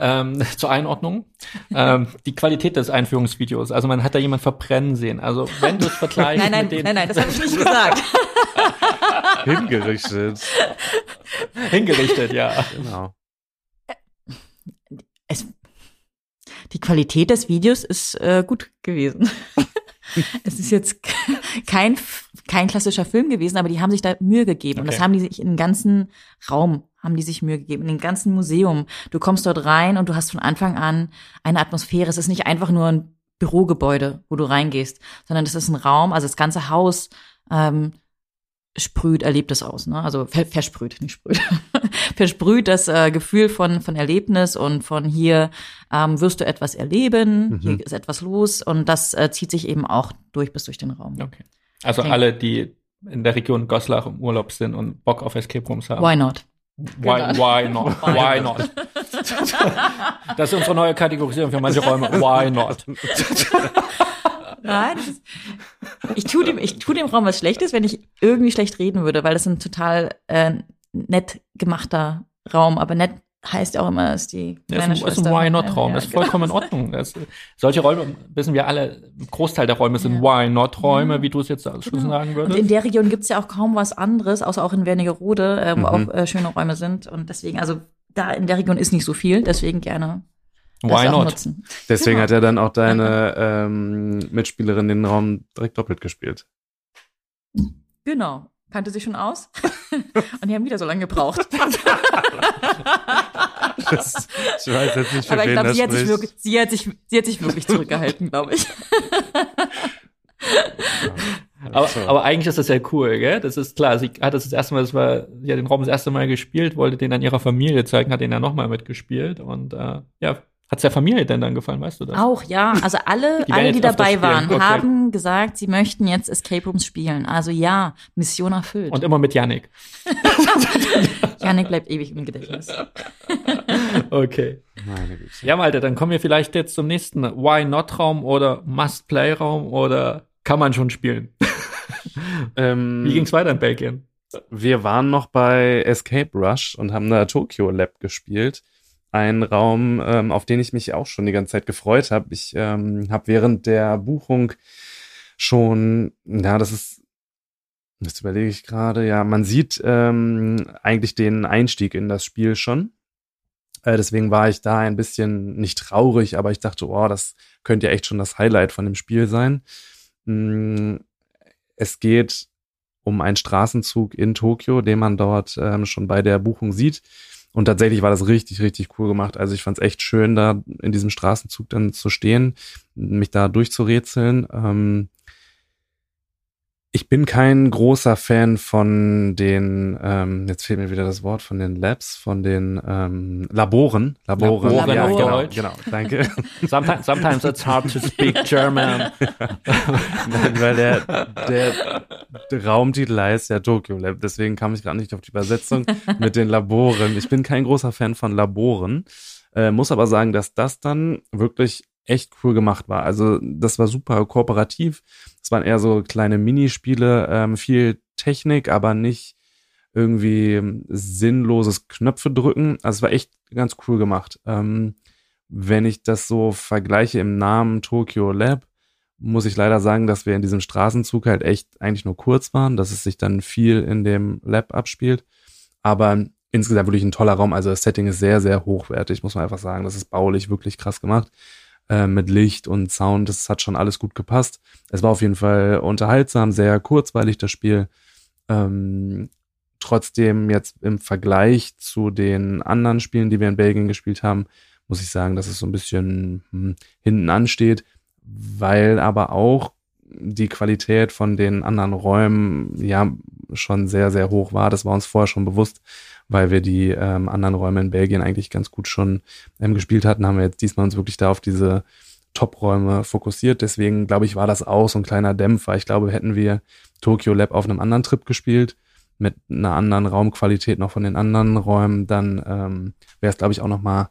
Ähm, zur Einordnung. Ähm, die Qualität des Einführungsvideos. Also man hat da jemand verbrennen sehen. Also wenn du es vergleichst Nein, nein, mit den nein, nein, das habe ich nicht gesagt. Hingerichtet. hingerichtet, ja. Genau. es, die Qualität des Videos ist äh, gut gewesen. es ist jetzt kein, kein klassischer Film gewesen, aber die haben sich da Mühe gegeben. Und das Okay. haben die sich in den ganzen Raum, haben die sich Mühe gegeben, in den ganzen Museum. Du kommst dort rein und du hast von Anfang an eine Atmosphäre. Es ist nicht einfach nur ein Bürogebäude, wo du reingehst, sondern es ist ein Raum, also das ganze Haus ähm, sprüht, erlebt es aus, ne? Also ver versprüht, nicht sprüht. versprüht das äh, Gefühl von, von Erlebnis und von hier ähm, wirst du etwas erleben, Mhm. hier ist etwas los und das äh, zieht sich eben auch durch bis durch den Raum. Okay. Also Okay. alle, die in der Region Goslar im Urlaub sind und Bock auf Escape Rooms haben. Why not? Why, Genau. why not? Why not? Das ist unsere neue Kategorisierung für manche Räume. Why not? Nein, ist, ich tue dem, ich tue dem Raum was Schlechtes, wenn ich irgendwie schlecht reden würde, weil das ein total äh, nett gemachter Raum, aber nett heißt ja auch immer, ist die Das kleine ist, ein- ist ein Why not Raum. Ja, Das ist vollkommen in Ordnung. Das, solche Räume wissen wir alle. Ein Großteil der Räume sind Why not Räume, Ja. wie du es jetzt schon Genau. sagen Und würdest. in der Region gibt's ja auch kaum was anderes, außer auch in Wernigerode, äh, wo Mhm. auch äh, schöne Räume sind. Und deswegen, also da in der Region ist nicht so viel, deswegen gerne Why not? nutzen. Deswegen Genau. hat ja dann auch deine ähm, Mitspielerin den Raum direkt doppelt gespielt. Genau. Kannte sich schon aus. Und die haben wieder so lange gebraucht. Das, ich weiß jetzt nicht, für Aber ich glaube, das sie hat sich wirklich, sie hat sich, sie hat sich wirklich zurückgehalten, glaube ich. Aber, So. aber eigentlich ist das ja cool, gell? Das ist klar. Sie hat das das erste Mal, das war, sie hat den Raum das erste Mal gespielt, wollte den dann ihrer Familie zeigen, hat den dann nochmal mitgespielt und äh, ja, hat's der Familie denn dann gefallen, weißt du das? Auch, ja. Also alle, Die alle, die dabei waren, Okay. haben gesagt, sie möchten jetzt Escape Rooms spielen. Also ja, Mission erfüllt. Und immer mit Yannick. Janik bleibt ewig im Gedächtnis. Okay. Meine Güte. Ja, Malte, dann kommen wir vielleicht jetzt zum nächsten Why Not Raum oder Must Play Raum oder kann man schon spielen? Ähm, Wie ging's weiter in Belgien? wir waren noch bei Escape Rush und haben da Tokyo Lab gespielt. Ein Raum, ähm, auf den ich mich auch schon die ganze Zeit gefreut habe. Ich ähm, habe während der Buchung schon, ja, das ist, das überlege ich gerade, ja, man sieht ähm, eigentlich den Einstieg in das Spiel schon. Äh, deswegen war ich da ein bisschen nicht traurig, aber ich dachte, oh, das könnte ja echt schon das Highlight von dem Spiel sein. Mm, es geht um einen Straßenzug in Tokio, den man dort ähm, schon bei der Buchung sieht. Und tatsächlich war das richtig, richtig cool gemacht. Also ich fand es echt schön, da in diesem Straßenzug dann zu stehen, mich da durchzurätseln. Ähm, ich bin kein großer Fan von den, ähm, jetzt fehlt mir wieder das Wort, von den Labs, von den ähm, Laboren. Laboren, Laboren ja, genau, genau, danke. Sometimes, sometimes it's hard to speak German. Nein, weil der, der, der Raumtitel heißt ja Tokyo Lab, deswegen kam ich gerade nicht auf die Übersetzung mit den Laboren. Ich bin kein großer Fan von Laboren, äh, muss aber sagen, dass das dann wirklich echt cool gemacht war. Also das war super kooperativ. Es waren eher so kleine Minispiele, ähm, viel Technik, aber nicht irgendwie sinnloses Knöpfe drücken. Also es war echt ganz cool gemacht. Ähm, wenn ich das so vergleiche im Namen Tokyo Lab, muss ich leider sagen, dass wir in diesem Straßenzug halt echt eigentlich nur kurz waren, dass es sich dann viel in dem Lab abspielt. Aber insgesamt wirklich ein toller Raum. Also das Setting ist sehr, sehr hochwertig, muss man einfach sagen. Das ist baulich wirklich krass gemacht. Äh, mit Licht und Sound, das hat schon alles gut gepasst. Es war auf jeden Fall unterhaltsam, sehr kurzweilig das Spiel. Ähm, trotzdem jetzt im Vergleich zu den anderen Spielen, die wir in Belgien gespielt haben, muss ich sagen, dass es so ein bisschen hm, hinten ansteht, weil aber auch die Qualität von den anderen Räumen ja schon sehr, sehr hoch war. Das war uns vorher schon bewusst, weil wir die ähm, anderen Räume in Belgien eigentlich ganz gut schon ähm, gespielt hatten, haben wir jetzt diesmal uns wirklich da auf diese Top-Räume fokussiert. Deswegen glaube ich, war das auch so ein kleiner Dämpfer. Ich glaube, hätten wir Tokyo Lab auf einem anderen Trip gespielt, mit einer anderen Raumqualität noch von den anderen Räumen, dann ähm, wäre es, glaube ich, auch noch mal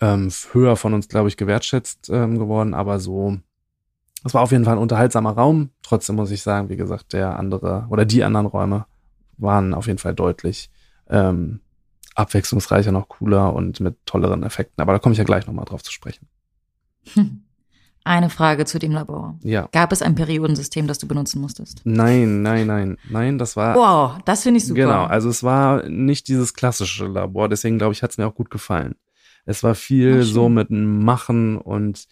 ähm, höher von uns, glaube ich, gewertschätzt ähm, geworden. Aber so, es war auf jeden Fall ein unterhaltsamer Raum. Trotzdem muss ich sagen, wie gesagt, der andere oder die anderen Räume waren auf jeden Fall deutlich ähm, abwechslungsreicher, noch cooler und mit tolleren Effekten. Aber da komme ich ja gleich nochmal drauf zu sprechen. Eine Frage zu dem Labor. Ja. Gab es ein Periodensystem, das du benutzen musstest? Nein, nein, nein, nein, das war. Wow, das finde ich super. Genau, also es war nicht dieses klassische Labor, deswegen glaube ich, hat es mir auch gut gefallen. Es war viel Ach, so mit Machen und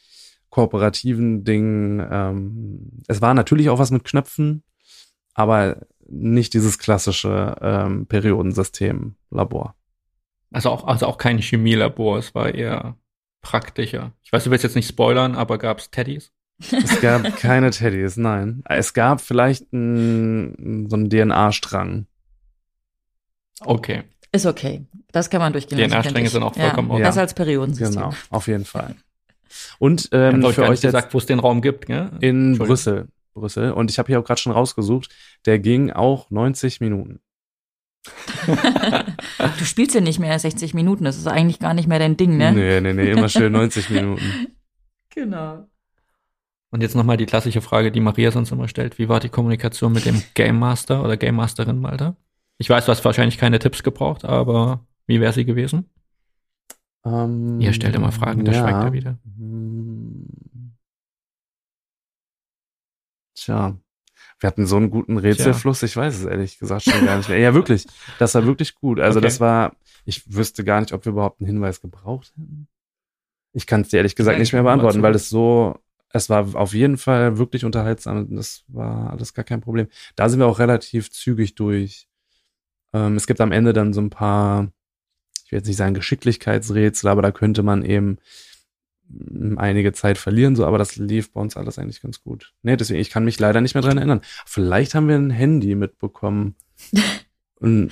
kooperativen Dingen. Ähm, es war natürlich auch was mit Knöpfen, aber nicht dieses klassische ähm, Periodensystem-Labor. Also auch, also auch kein Chemielabor, es war eher praktischer. Ich weiß, du willst jetzt nicht spoilern, aber gab es Teddys? Es gab keine Teddys, nein. Es gab vielleicht n, so einen DNA-Strang. Okay. Ist okay. Das kann man durchgehen lassen. DNA-Stränge sind auch vollkommen ja, okay. Besser als Periodensystem. Genau, auf jeden Fall. Und Ich ähm, habe euch für euch gesagt, wo es den Raum gibt, gell? in. Brüssel. Brüssel. Und ich habe hier auch gerade schon rausgesucht, der ging auch 90 Minuten. Du spielst ja nicht mehr 60 Minuten. Das ist eigentlich gar nicht mehr dein Ding, ne? Nee, nee, nee, immer schön 90 Minuten. Genau. Und jetzt nochmal die klassische Frage, die Maria sonst immer stellt. Wie war die Kommunikation mit dem Game Master oder Game Masterin, Malta? Ich weiß, du hast wahrscheinlich keine Tipps gebraucht, aber wie wäre sie gewesen? Ähm, Ihr stellt immer Fragen, da ja. schweigt er wieder. Hm. Tja, wir hatten so einen guten Rätselfluss, ich weiß es ehrlich gesagt schon gar nicht mehr. Ja, wirklich, das war wirklich gut. Also Okay. das war, ich wüsste gar nicht, ob wir überhaupt einen Hinweis gebraucht hätten. Ich kann es dir ehrlich gesagt Nein, nicht mehr beantworten, weil es so, es war auf jeden Fall wirklich unterhaltsam. Das war alles gar kein Problem. Da sind wir auch relativ zügig durch. Ähm, es gibt am Ende dann so ein paar, ich will jetzt nicht sagen Geschicklichkeitsrätsel, aber da könnte man eben einige Zeit verlieren, so, aber das lief bei uns alles eigentlich ganz gut. Nee, deswegen, ich kann mich leider nicht mehr dran erinnern. Vielleicht haben wir ein Handy mitbekommen. ein,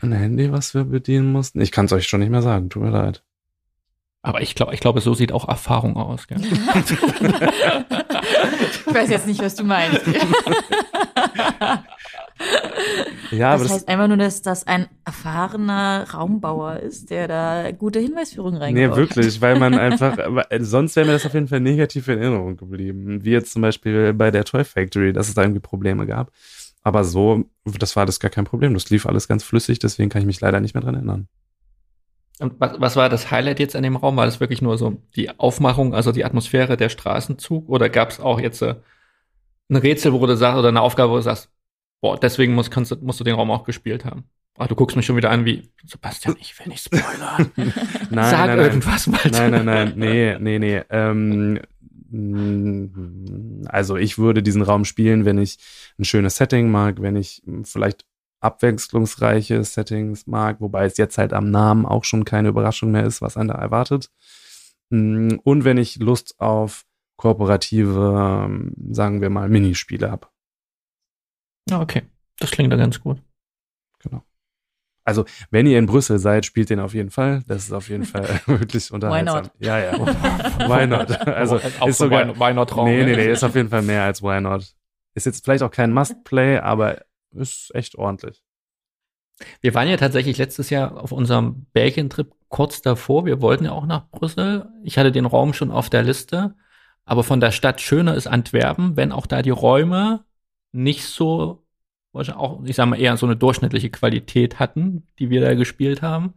ein Handy, was wir bedienen mussten? Ich kann es euch schon nicht mehr sagen, tut mir leid. Aber ich glaube, ich glaube, so sieht auch Erfahrung aus. Gell? Ich weiß jetzt nicht, was du meinst. Ja, aber das das, heißt einfach nur, dass das ein erfahrener Raumbauer ist, der da gute Hinweisführungen nee, reingebaut wirklich, weil man einfach, äh, sonst wäre mir das auf jeden Fall negativ in Erinnerung geblieben. Wie jetzt zum Beispiel bei der Toy Factory, dass es da irgendwie Probleme gab. Aber so, das war das gar kein Problem. Das lief alles ganz flüssig, deswegen kann ich mich leider nicht mehr dran erinnern. Und was, was war das Highlight jetzt an dem Raum? War das wirklich nur so die Aufmachung, also die Atmosphäre der Straßenzug? Oder gab es auch jetzt äh, ein Rätsel, wo du sagst, oder eine Aufgabe, wo du sagst, boah, deswegen musst, kannst, musst du den Raum auch gespielt haben? Ach, du guckst mich schon wieder an wie, Sebastian, ich will nicht spoilern. nein, Sag nein, irgendwas mal. Nein, nein, nein, nee, nee, nee. Ähm, also ich würde diesen Raum spielen, wenn ich ein schönes Setting mag, wenn ich vielleicht abwechslungsreiche Settings mag, wobei es jetzt halt am Namen auch schon keine Überraschung mehr ist, was einen da erwartet. Mm, und wenn ich Lust auf kooperative, ähm, sagen wir mal, Minispiele habe. Ja, okay. Das klingt da ganz gut. Genau. Also, wenn ihr in Brüssel seid, spielt den auf jeden Fall. Das ist auf jeden Fall wirklich unterhaltsam. Why not? Ja, ja. Why not? Also, auch ist so sogar, Why, Not Raum. nee, nee, ne? nee, ist auf jeden Fall mehr als Why not. Ist jetzt vielleicht auch kein Must-Play, aber ist echt ordentlich. Wir waren ja tatsächlich letztes Jahr auf unserem Belgien-Trip kurz davor. Wir wollten ja auch nach Brüssel. Ich hatte den Raum schon auf der Liste. Aber von der Stadt schöner ist Antwerpen, wenn auch da die Räume nicht so, wahrscheinlich auch, ich sag mal, eher so eine durchschnittliche Qualität hatten, die wir da gespielt haben.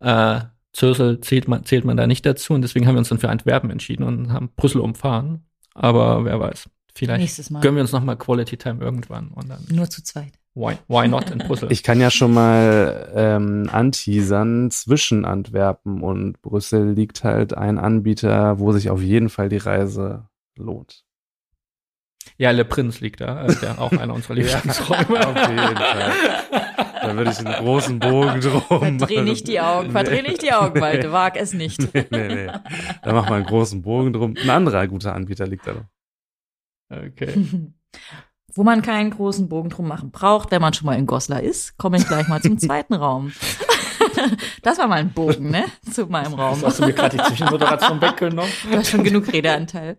Äh, Zürsel zählt man, zählt man da nicht dazu und deswegen haben wir uns dann für Antwerpen entschieden und haben Brüssel umfahren. Aber wer weiß, vielleicht gönnen wir uns noch mal Quality Time irgendwann und dann Nur zu zweit. why, why not in Brüssel? Ich kann ja schon mal ähm, anteasern, zwischen Antwerpen und Brüssel liegt halt ein Anbieter, wo sich auf jeden Fall die Reise lohnt. Ja, Le Prince liegt da, äh, der auch einer unserer Lieblingsräume. auf jeden Fall. Da würde ich einen großen Bogen drum Verdreh machen. nicht die Augen, verdreh nicht die Augen, Malte, wag es nicht. Nee, nee, nee. Da machen wir einen großen Bogen drum. Ein anderer guter Anbieter liegt da noch. Okay. Wo man keinen großen Bogen drum machen braucht, wenn man schon mal in Goslar ist, komme ich gleich mal zum zweiten Raum. Das war mal ein Bogen, ne? Zu meinem Raum. Hast du mir gerade die Zwischenmoderation weggenommen? Du hast schon genug Redeanteil.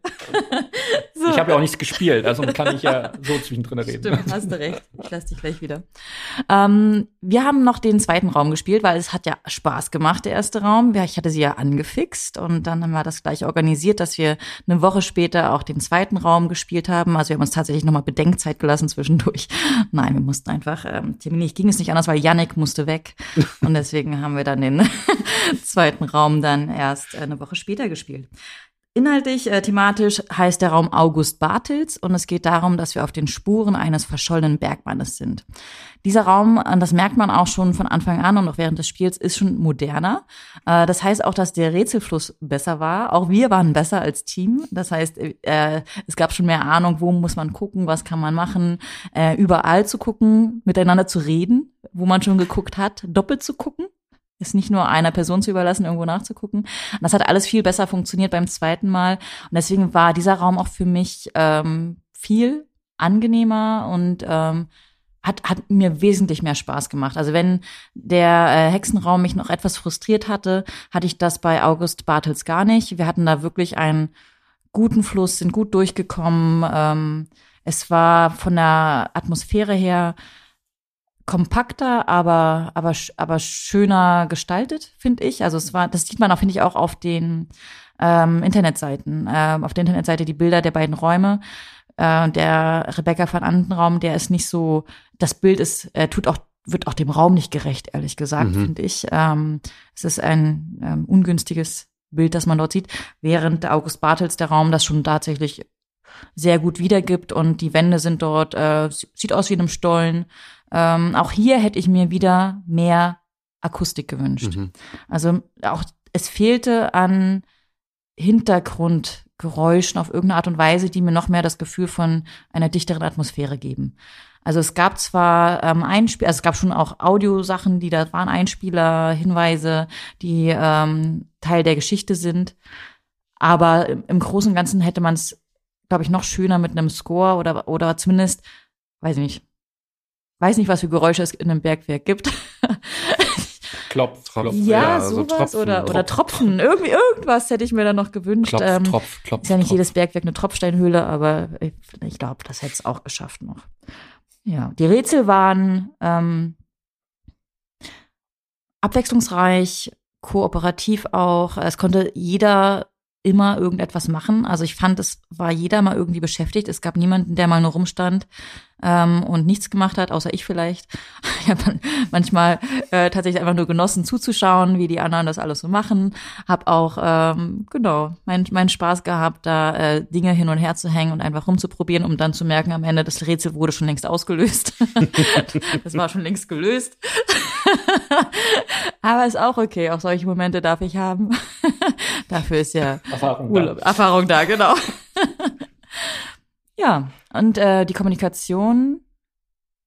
So. Ich habe ja auch nichts gespielt, also kann ich ja so zwischendrin reden. Stimmt, hast du recht. Ich lass dich gleich wieder. Ähm, wir haben noch den zweiten Raum gespielt, weil es hat ja Spaß gemacht, der erste Raum. Ich hatte sie ja angefixt und dann haben wir das gleich organisiert, dass wir eine Woche später auch den zweiten Raum gespielt haben. Also wir haben uns tatsächlich nochmal Bedenkzeit gelassen zwischendurch. Nein, wir mussten einfach, ähm, terminlich ging es nicht anders, weil Yannick musste weg. Und deswegen haben wir dann den zweiten Raum dann erst äh, eine Woche später gespielt. Inhaltlich, äh, thematisch heißt der Raum August Bartels und es geht darum, dass wir auf den Spuren eines verschollenen Bergmannes sind. Dieser Raum, äh, das merkt man auch schon von Anfang an und auch während des Spiels, ist schon moderner. Äh, das heißt auch, dass der Rätselfluss besser war. Auch wir waren besser als Team. Das heißt, äh, es gab schon mehr Ahnung, wo muss man gucken, was kann man machen, äh, überall zu gucken, miteinander zu reden, wo man schon geguckt hat, doppelt zu gucken ist nicht nur einer Person zu überlassen, irgendwo nachzugucken. Und das hat alles viel besser funktioniert beim zweiten Mal. Und deswegen war dieser Raum auch für mich ähm, viel angenehmer und ähm, hat, hat mir wesentlich mehr Spaß gemacht. Also wenn der äh, Hexenraum mich noch etwas frustriert hatte, hatte ich das bei August Bartels gar nicht. Wir hatten da wirklich einen guten Fluss, sind gut durchgekommen. Ähm, es war von der Atmosphäre her kompakter, aber, aber, aber schöner gestaltet, finde ich. Also es war, das sieht man auch, finde ich, auch auf den ähm, Internetseiten. Ähm, auf der Internetseite die Bilder der beiden Räume. Äh, der Rebecca van Andenraum, der ist nicht so, das Bild ist, äh, tut auch, wird auch dem Raum nicht gerecht, ehrlich gesagt, Mhm. finde ich. Ähm, es ist ein ähm, ungünstiges Bild, das man dort sieht, während der August Bartels der Raum das schon tatsächlich sehr gut wiedergibt und die Wände sind dort, äh, sieht aus wie in einem Stollen. Ähm, auch hier hätte ich mir wieder mehr Akustik gewünscht. Mhm. Also auch es fehlte an Hintergrundgeräuschen auf irgendeine Art und Weise, die mir noch mehr das Gefühl von einer dichteren Atmosphäre geben. Also es gab zwar ähm, Einspiel, also es gab schon auch Audiosachen, die da waren Einspieler, Hinweise, die ähm, Teil der Geschichte sind, aber im, im Großen und Ganzen hätte man es, glaube ich, noch schöner mit einem Score oder oder zumindest, weiß ich nicht, weiß nicht, was für Geräusche es in einem Bergwerk gibt. Klopf, Tropf. Ja, Ja, so sowas Tropfen, oder, oder Tropfen. Irgendwie irgendwas hätte ich mir dann noch gewünscht. klopf, ähm, Tropf, Klopf. ist ja nicht Tropf. jedes Bergwerk eine Tropfsteinhöhle, aber ich, ich glaube, das hätte es auch geschafft noch. Ja, die Rätsel waren ähm, abwechslungsreich, kooperativ auch. Es konnte jeder immer irgendetwas machen. Also ich fand, es war jeder mal irgendwie beschäftigt. Es gab niemanden, der mal nur rumstand ähm, und nichts gemacht hat, außer ich vielleicht. Ich habe manchmal äh, tatsächlich einfach nur genossen zuzuschauen, wie die anderen das alles so machen. Hab auch ähm, genau meinen mein Spaß gehabt, da äh, Dinge hin und her zu hängen und einfach rumzuprobieren, um dann zu merken, am Ende das Rätsel wurde schon längst ausgelöst. das war schon längst gelöst. Aber ist auch okay. Auch solche Momente darf ich haben. Dafür ist ja Erfahrung Urlaub, da. Erfahrung da, genau. ja, und äh, die Kommunikation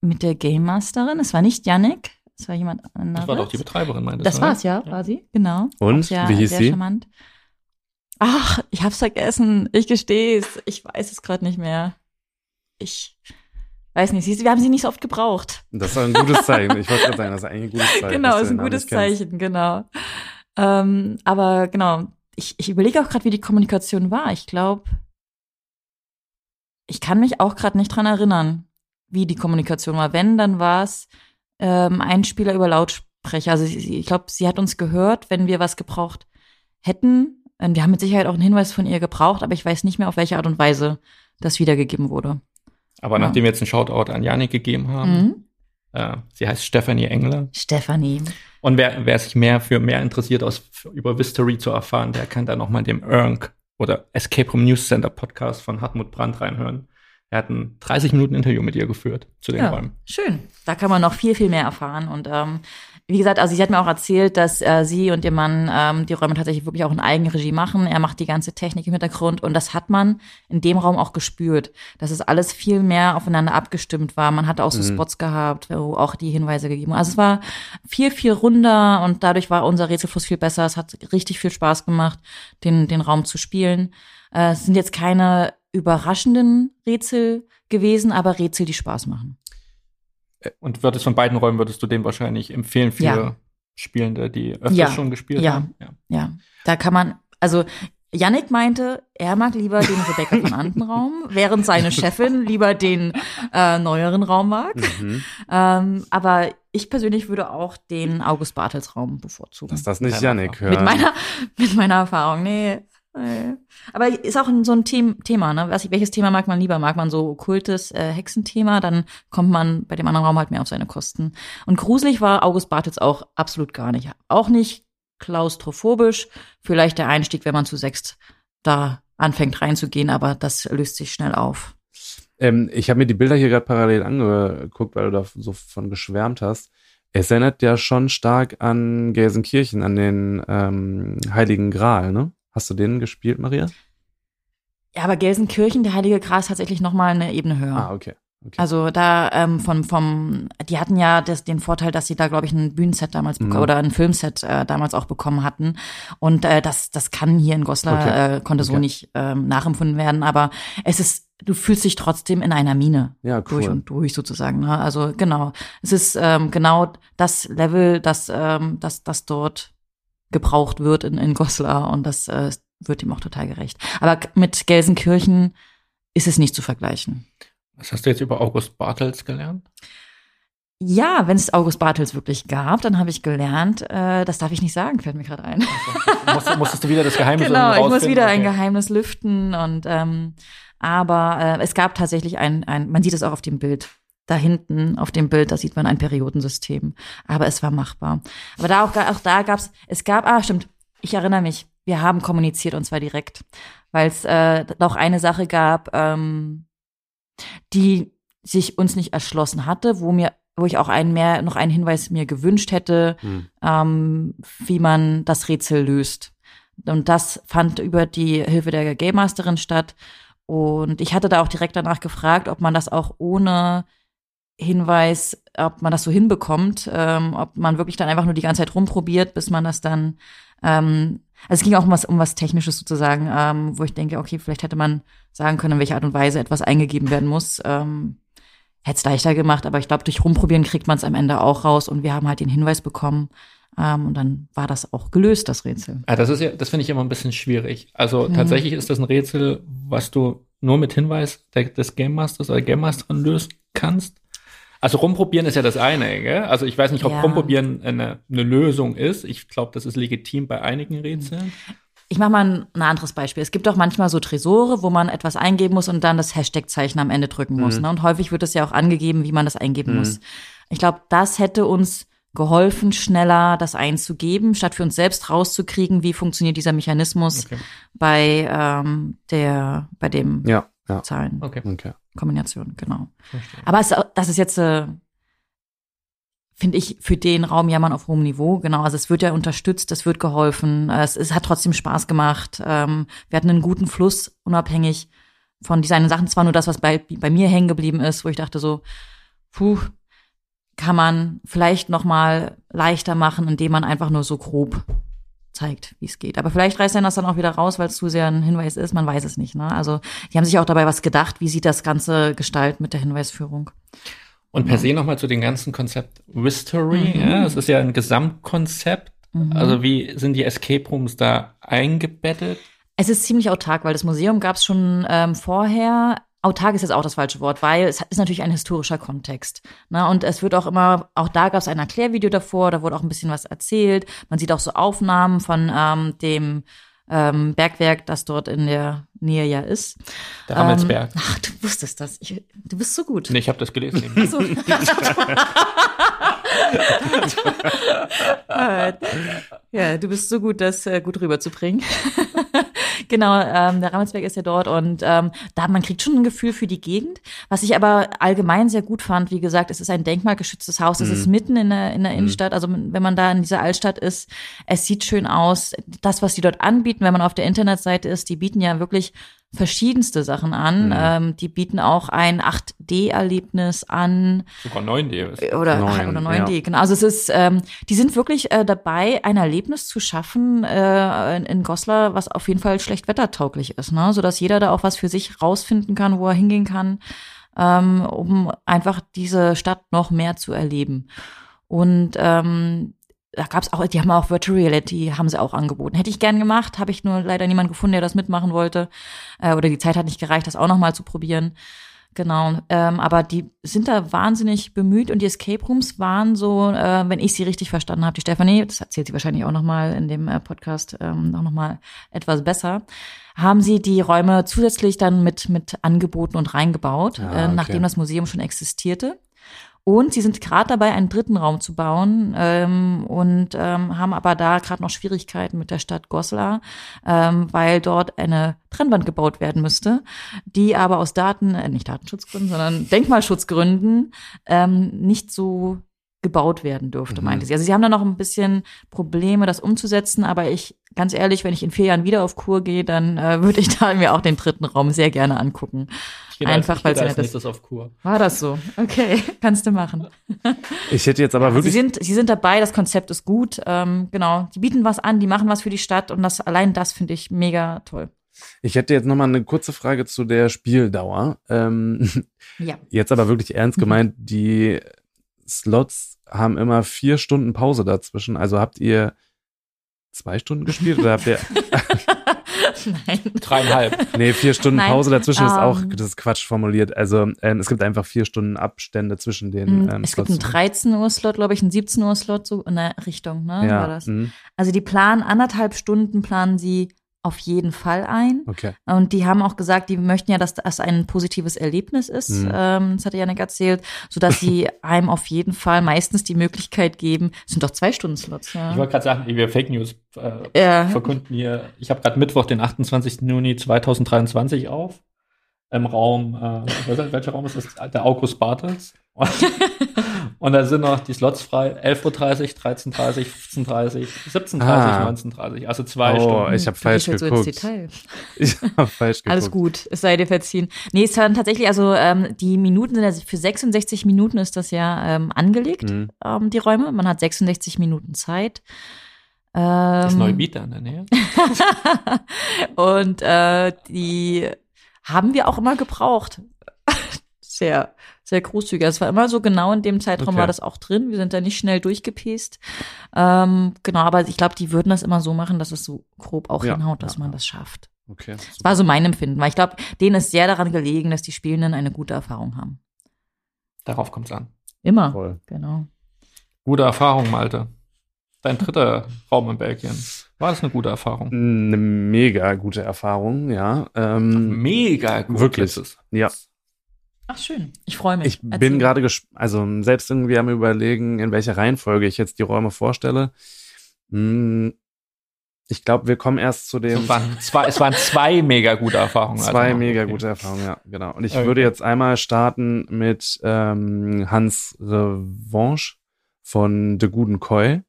mit der Game Masterin, es war nicht Yannick, es war jemand anderes. Das war doch die Betreiberin, meintest Das du, ne? war's, ja, war sie, genau. Und? Sehr, Wie hieß sehr sie? charmant. Ach, ich hab's vergessen. Ich gesteh's. Ich weiß es gerade nicht mehr. Ich weiß nicht. Wir haben sie nicht so oft gebraucht. Das ist ein gutes Zeichen. Ich wollte gerade sagen, das ist eigentlich ein gutes Zeichen. genau, ist ein gutes. Zeichen, genau. Ähm, aber genau, ich, ich überlege auch gerade, wie die Kommunikation war. Ich glaube, ich kann mich auch gerade nicht dran erinnern, wie die Kommunikation war. Wenn, dann war es ähm, ein Spieler über Lautsprecher. Also sie- ich glaube, sie hat uns gehört, wenn wir was gebraucht hätten. Ähm, Wir haben mit Sicherheit auch einen Hinweis von ihr gebraucht, aber ich weiß nicht mehr, auf welche Art und Weise das wiedergegeben wurde. Aber Ja. nachdem wir jetzt einen Shoutout an Janik gegeben haben, Mhm. äh, sie heißt Stephanie Engler. Stefanie. Und wer, wer sich mehr für mehr interessiert, aus, über Vistory zu erfahren, der kann da nochmal dem ERNC oder Escape Room News Center Podcast von Hartmut Brandt reinhören. Er hat ein 30 Minuten Interview mit ihr geführt zu den Ja, Räumen. schön. Da kann man noch viel, viel mehr erfahren. Und ähm, wie gesagt, also sie hat mir auch erzählt, dass äh, sie und ihr Mann ähm, die Räume tatsächlich wirklich auch in Eigenregie machen. Er macht die ganze Technik im Hintergrund und das hat man in dem Raum auch gespürt, dass es alles viel mehr aufeinander abgestimmt war. Man hatte auch so Mhm. Spots gehabt, wo auch die Hinweise gegeben. Also es war viel, viel runder und dadurch war unser Rätselfluss viel besser. Es hat richtig viel Spaß gemacht, den, den Raum zu spielen. Äh, es sind jetzt keine überraschenden Rätsel gewesen, aber Rätsel, die Spaß machen. Und würdest von beiden Räumen würdest du den wahrscheinlich empfehlen für Ja. Spielende, die öfters Ja. schon gespielt Ja. haben? Ja. Ja, da kann man, also Yannick meinte, er mag lieber den Rebecca von Anten Raum, während seine Chefin lieber den äh, neueren Raum mag. Mhm. Ähm, aber ich persönlich würde auch den August Bartels Raum bevorzugen. Dass das nicht Ja, Yannick hört. mit meiner, mit meiner Erfahrung, nee. Nee. Aber ist auch so ein The Thema, ne? Was, welches Thema mag man lieber? Mag man so okkultes äh, Hexenthema? Dann kommt man bei dem anderen Raum halt mehr auf seine Kosten. Und gruselig war August Bartels auch absolut gar nicht. Auch nicht klaustrophobisch. Vielleicht der Einstieg, wenn man zu sechst da anfängt reinzugehen, aber das löst sich schnell auf. Ähm, ich habe mir die Bilder hier gerade parallel angeguckt, weil du da so von geschwärmt hast. Es erinnert ja schon stark an Gelsenkirchen, an den ähm, Heiligen Gral, ne? Hast du den gespielt, Maria? Ja, aber Gelsenkirchen, der Heilige Gras, tatsächlich noch mal eine Ebene höher. Ah, okay. okay. Also da ähm, vom vom die hatten ja das, den Vorteil, dass sie da glaube ich ein Bühnenset damals Mhm. oder ein Filmset äh, damals auch bekommen hatten und äh, das das kann hier in Goslar Okay. äh, konnte so Okay. nicht ähm, nachempfunden werden, aber es ist du fühlst dich trotzdem in einer Mine ja, durch cool. und durch sozusagen. Ne? Also genau, es ist ähm, genau das Level, das ähm, das das dort gebraucht wird in, in Goslar und das äh, wird ihm auch total gerecht. Aber mit Gelsenkirchen ist es nicht zu vergleichen. Was hast du jetzt über August Bartels gelernt? Ja, wenn es August Bartels wirklich gab, dann habe ich gelernt, äh, das darf ich nicht sagen, fällt mir gerade ein. Musst, musstest du wieder das Geheimnis genau, ich muss wieder ein Okay. Geheimnis lüften und ähm, aber äh, es gab tatsächlich ein, ein, man sieht es auch auf dem Bild. Da hinten auf dem Bild, da sieht man ein Periodensystem. Aber es war machbar. Aber da auch, auch da gab's, es gab, ah, stimmt, ich erinnere mich, wir haben kommuniziert und zwar direkt, weil es äh, noch eine Sache gab, ähm, die sich uns nicht erschlossen hatte, wo mir, wo ich auch einen mehr, noch einen Hinweis mir gewünscht hätte, Hm. ähm, wie man das Rätsel löst. Und das fand über die Hilfe der Game Masterin statt. Und ich hatte da auch direkt danach gefragt, ob man das auch ohne Hinweis, ob man das so hinbekommt, ähm, ob man wirklich dann einfach nur die ganze Zeit rumprobiert, bis man das dann, ähm, also es ging auch um was, um was Technisches sozusagen, ähm, wo ich denke, okay, vielleicht hätte man sagen können, in welcher Art und Weise etwas eingegeben werden muss. Ähm, hätte es leichter gemacht, aber ich glaube, durch Rumprobieren kriegt man es am Ende auch raus und wir haben halt den Hinweis bekommen ähm, und dann war das auch gelöst, das Rätsel. Ja, das ist ja, das finde ich immer ein bisschen schwierig. Also Mhm. tatsächlich ist das ein Rätsel, was du nur mit Hinweis des Game Masters oder Game Masterin lösen kannst. Also rumprobieren ist ja das eine, gell? Also ich weiß nicht, ob Ja. rumprobieren eine, eine Lösung ist. Ich glaube, das ist legitim bei einigen Rätseln. ich mache mal ein, ein, anderes Beispiel. Es gibt auch manchmal so Tresore, wo man etwas eingeben muss und dann das Hashtag-Zeichen am Ende drücken muss. Mhm. Ne? Und häufig wird es ja auch angegeben, wie man das eingeben mhm. muss. Ich glaube, das hätte uns geholfen, schneller das einzugeben, statt für uns selbst rauszukriegen, wie funktioniert dieser Mechanismus okay. bei ähm, der, bei dem ja, ja. Zahlen. Okay. okay. Kombination, genau. Aber es, das ist jetzt, äh, finde ich, für den Raum jammern auf hohem Niveau. Genau, also es wird ja unterstützt, es wird geholfen, es, es hat trotzdem Spaß gemacht. Ähm, wir hatten einen guten Fluss, unabhängig von diesen Sachen. Zwar nur das, was bei, bei mir hängen geblieben ist, wo ich dachte so, puh, kann man vielleicht noch mal leichter machen, indem man einfach nur so grob zeigt, wie es geht. Aber vielleicht reißt er das dann auch wieder raus, weil es zu sehr ein Hinweis ist. Man weiß es nicht. Ne? Also die haben sich auch dabei was gedacht. Wie sieht das Ganze gestalten mit der Hinweisführung? Und per se nochmal zu dem ganzen Konzept Wistery. Mhm. Ja, es ist ja ein Gesamtkonzept. Mhm. Also wie sind die Escape Rooms da eingebettet? Es ist ziemlich autark, weil das Museum gab es schon ähm, vorher autark ist jetzt auch das falsche Wort, weil es ist natürlich ein historischer Kontext. Ne? Und es wird auch immer, auch da gab es ein Erklärvideo davor, da wurde auch ein bisschen was erzählt. Man sieht auch so Aufnahmen von ähm, dem ähm, Bergwerk, das dort in der Nähe ja ist. Der Rammelsberg. Ähm, ach, du wusstest das. Ich, du bist so gut. Nee, ich habe das gelesen. So. ja, du bist so gut, das äh, gut rüberzubringen. Genau, ähm, der Rammelsberg ist ja dort und ähm, da man kriegt schon ein Gefühl für die Gegend. Was ich aber allgemein sehr gut fand, wie gesagt, es ist ein denkmalgeschütztes Haus, es mhm. ist mitten in der, in der mhm. Innenstadt, also wenn man da in dieser Altstadt ist, es sieht schön aus. Das, was die dort anbieten, wenn man auf der Internetseite ist, die bieten ja wirklich verschiedenste Sachen an. Mhm. Ähm, die bieten auch ein 8D-Erlebnis an. Sogar 9D. Oder, 9, oder 9D, ja. genau. Also es ist, ähm, die sind wirklich äh, dabei, ein Erlebnis zu schaffen äh, in, in Goslar, was auf jeden Fall schlecht wettertauglich ist, ne? sodass jeder da auch was für sich rausfinden kann, wo er hingehen kann, ähm, um einfach diese Stadt noch mehr zu erleben. Und ähm, da gab es auch, die haben auch Virtual Reality, haben sie auch angeboten. Hätte ich gern gemacht, habe ich nur leider niemanden gefunden, der das mitmachen wollte. Äh, oder die Zeit hat nicht gereicht, das auch nochmal zu probieren. Genau, ähm, aber die sind da wahnsinnig bemüht und die Escape Rooms waren so, äh, wenn ich sie richtig verstanden habe, die Stefanie, das erzählt sie wahrscheinlich auch nochmal in dem äh, Podcast ähm, auch nochmal etwas besser, haben sie die Räume zusätzlich dann mit mit angeboten und reingebaut, ah, okay. äh, nachdem das Museum schon existierte. Und sie sind gerade dabei, einen dritten Raum zu bauen ähm, und ähm, haben aber da gerade noch Schwierigkeiten mit der Stadt Goslar, ähm, weil dort eine Trennwand gebaut werden müsste, die aber aus Daten, äh, nicht Datenschutzgründen, sondern Denkmalschutzgründen ähm, nicht so gebaut werden dürfte, mhm. meinte sie. Also sie haben da noch ein bisschen Probleme, das umzusetzen, aber ich, ganz ehrlich, wenn ich in vier Jahren wieder auf Kur gehe, dann äh, würde ich da mir auch den dritten Raum sehr gerne angucken. Einfach, weil sie das auf Kur. War das so? Okay, kannst du machen. Ich hätte jetzt aber wirklich. Sie sind, sie sind dabei, das Konzept ist gut. Ähm, genau, die bieten was an, die machen was für die Stadt und das allein das finde ich mega toll. Ich hätte jetzt noch mal eine kurze Frage zu der Spieldauer. Ähm, ja. Jetzt aber wirklich ernst gemeint, die Slots haben immer vier Stunden Pause dazwischen. Also habt ihr zwei Stunden gespielt oder habt ihr Nein. Dreieinhalb. Nee, vier Stunden Nein. Pause dazwischen um, ist auch, ähm. das ist Quatsch formuliert. Also ähm, es gibt einfach vier Stunden Abstände zwischen den mm, ähm, Es gibt einen 13 Uhr Slot, glaube ich, einen 17 Uhr Slot, so in der Richtung, ne? Ja. War das. Mhm. Also die planen anderthalb Stunden, planen sie auf jeden Fall ein. Okay. Und die haben auch gesagt, die möchten ja, dass das ein positives Erlebnis ist. Mhm. Ähm, das hatte Janik erzählt, sodass sie einem auf jeden Fall meistens die Möglichkeit geben. Es sind doch zwei Stunden Slots. Ja. Ich wollte gerade sagen, wir Fake News äh, ja. verkunden hier. Ich habe gerade Mittwoch, den 28. Juni 2023 auf im Raum, äh, welcher Raum ist das? Der August Bartels. Und, da sind noch die Slots frei. 11.30 Uhr, 13.30 Uhr, 15.30 17.30 Uhr, ah. 19.30 Also zwei oh, Stunden. ich habe falsch geguckt. So ins Detail. Ich habe falsch geguckt. Alles gut, es sei dir verziehen. Nee, es dann tatsächlich, also ähm, die Minuten sind ja, für 66 Minuten ist das ja ähm, angelegt, mhm. ähm, die Räume. Man hat 66 Minuten Zeit. Ähm, das Neubieter in der Nähe. und äh, die haben wir auch immer gebraucht. sehr, sehr großzügig. Es war immer so genau in dem Zeitraum okay. war das auch drin. Wir sind da nicht schnell durchgepäst. Ähm, genau, aber ich glaube, die würden das immer so machen, dass es so grob auch ja, hinhaut, dass ja. man das schafft. Okay. Das war so mein Empfinden, weil ich glaube, denen ist sehr daran gelegen, dass die Spielenden eine gute Erfahrung haben. Darauf kommt es an. Immer. Voll. Genau. Gute Erfahrung, Malte. dein dritter Raum in Belgien. War das eine gute Erfahrung? Eine mega gute Erfahrung, ja. Ähm, Mega gut. wirklich. ist es. ja. Ach, schön. Ich freue mich. Ich Erzähl. bin gerade, also selbst irgendwie am überlegen, in welcher Reihenfolge ich jetzt die Räume vorstelle. Hm, Ich glaube, wir kommen erst zu dem Es waren zwei, es waren zwei mega gute Erfahrungen. zwei also, mega okay. gute Erfahrungen, ja, genau. Und ich Okay. würde jetzt einmal starten mit ähm, Hans Revanche von De Guden Koi,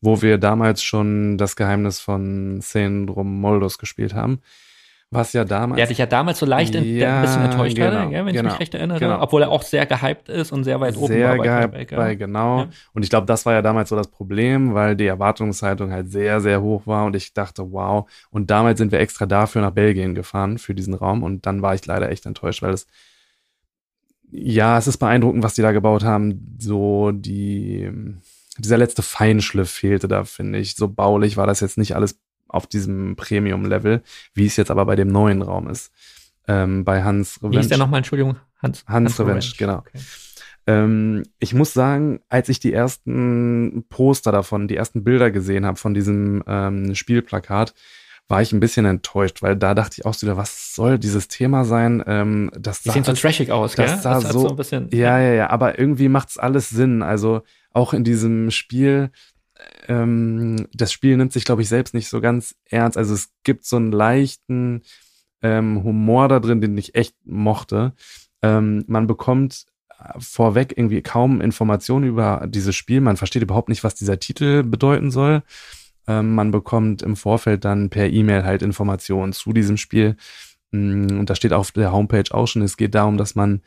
wo wir damals schon das Geheimnis von Syndrom Moldus gespielt haben. Was ja damals. Der dich ja damals so leicht Ja, ein bisschen enttäuscht genau, hatte, gell, wenn ich genau, mich recht erinnere. genau. Obwohl er auch sehr gehypt ist und sehr weit oben sehr war bei gehypt bei, genau. Ja. Und ich glaube, das war ja damals so das Problem, weil die Erwartungshaltung halt sehr, sehr hoch war und ich dachte, wow. Und damals sind wir extra dafür nach Belgien gefahren, für diesen Raum. Und dann war ich leider echt enttäuscht, weil es, ja, es ist beeindruckend, was die da gebaut haben. So die, dieser letzte Feinschliff fehlte da, finde ich. So baulich war das jetzt nicht alles auf diesem Premium-Level, wie es jetzt aber bei dem neuen Raum ist. Ähm, bei Hans Wie hieß der nochmal, Entschuldigung? Hans, Hans Revenge, genau. Okay. Ähm, ich muss sagen, als ich die ersten Poster davon, die ersten Bilder gesehen habe von diesem ähm, Spielplakat, war ich ein bisschen enttäuscht, weil da dachte ich auch so wieder, was soll dieses Thema sein? Ähm, das Die sah sehen so trashig aus, gell? das sah hat so- ein bisschen, ja, ja, ja, aber irgendwie macht's alles Sinn. Also auch in diesem Spiel, ähm, das Spiel nimmt sich, glaube ich, selbst nicht so ganz ernst. Also es gibt so einen leichten ähm, Humor da drin, den ich echt mochte. Ähm, man bekommt äh, vorweg irgendwie kaum Informationen über dieses Spiel. Man versteht überhaupt nicht, was dieser Titel bedeuten soll. Ähm, man bekommt im Vorfeld dann per E-Mail halt Informationen zu diesem Spiel. Mm, Und da steht auf der Homepage auch schon, es geht darum, dass man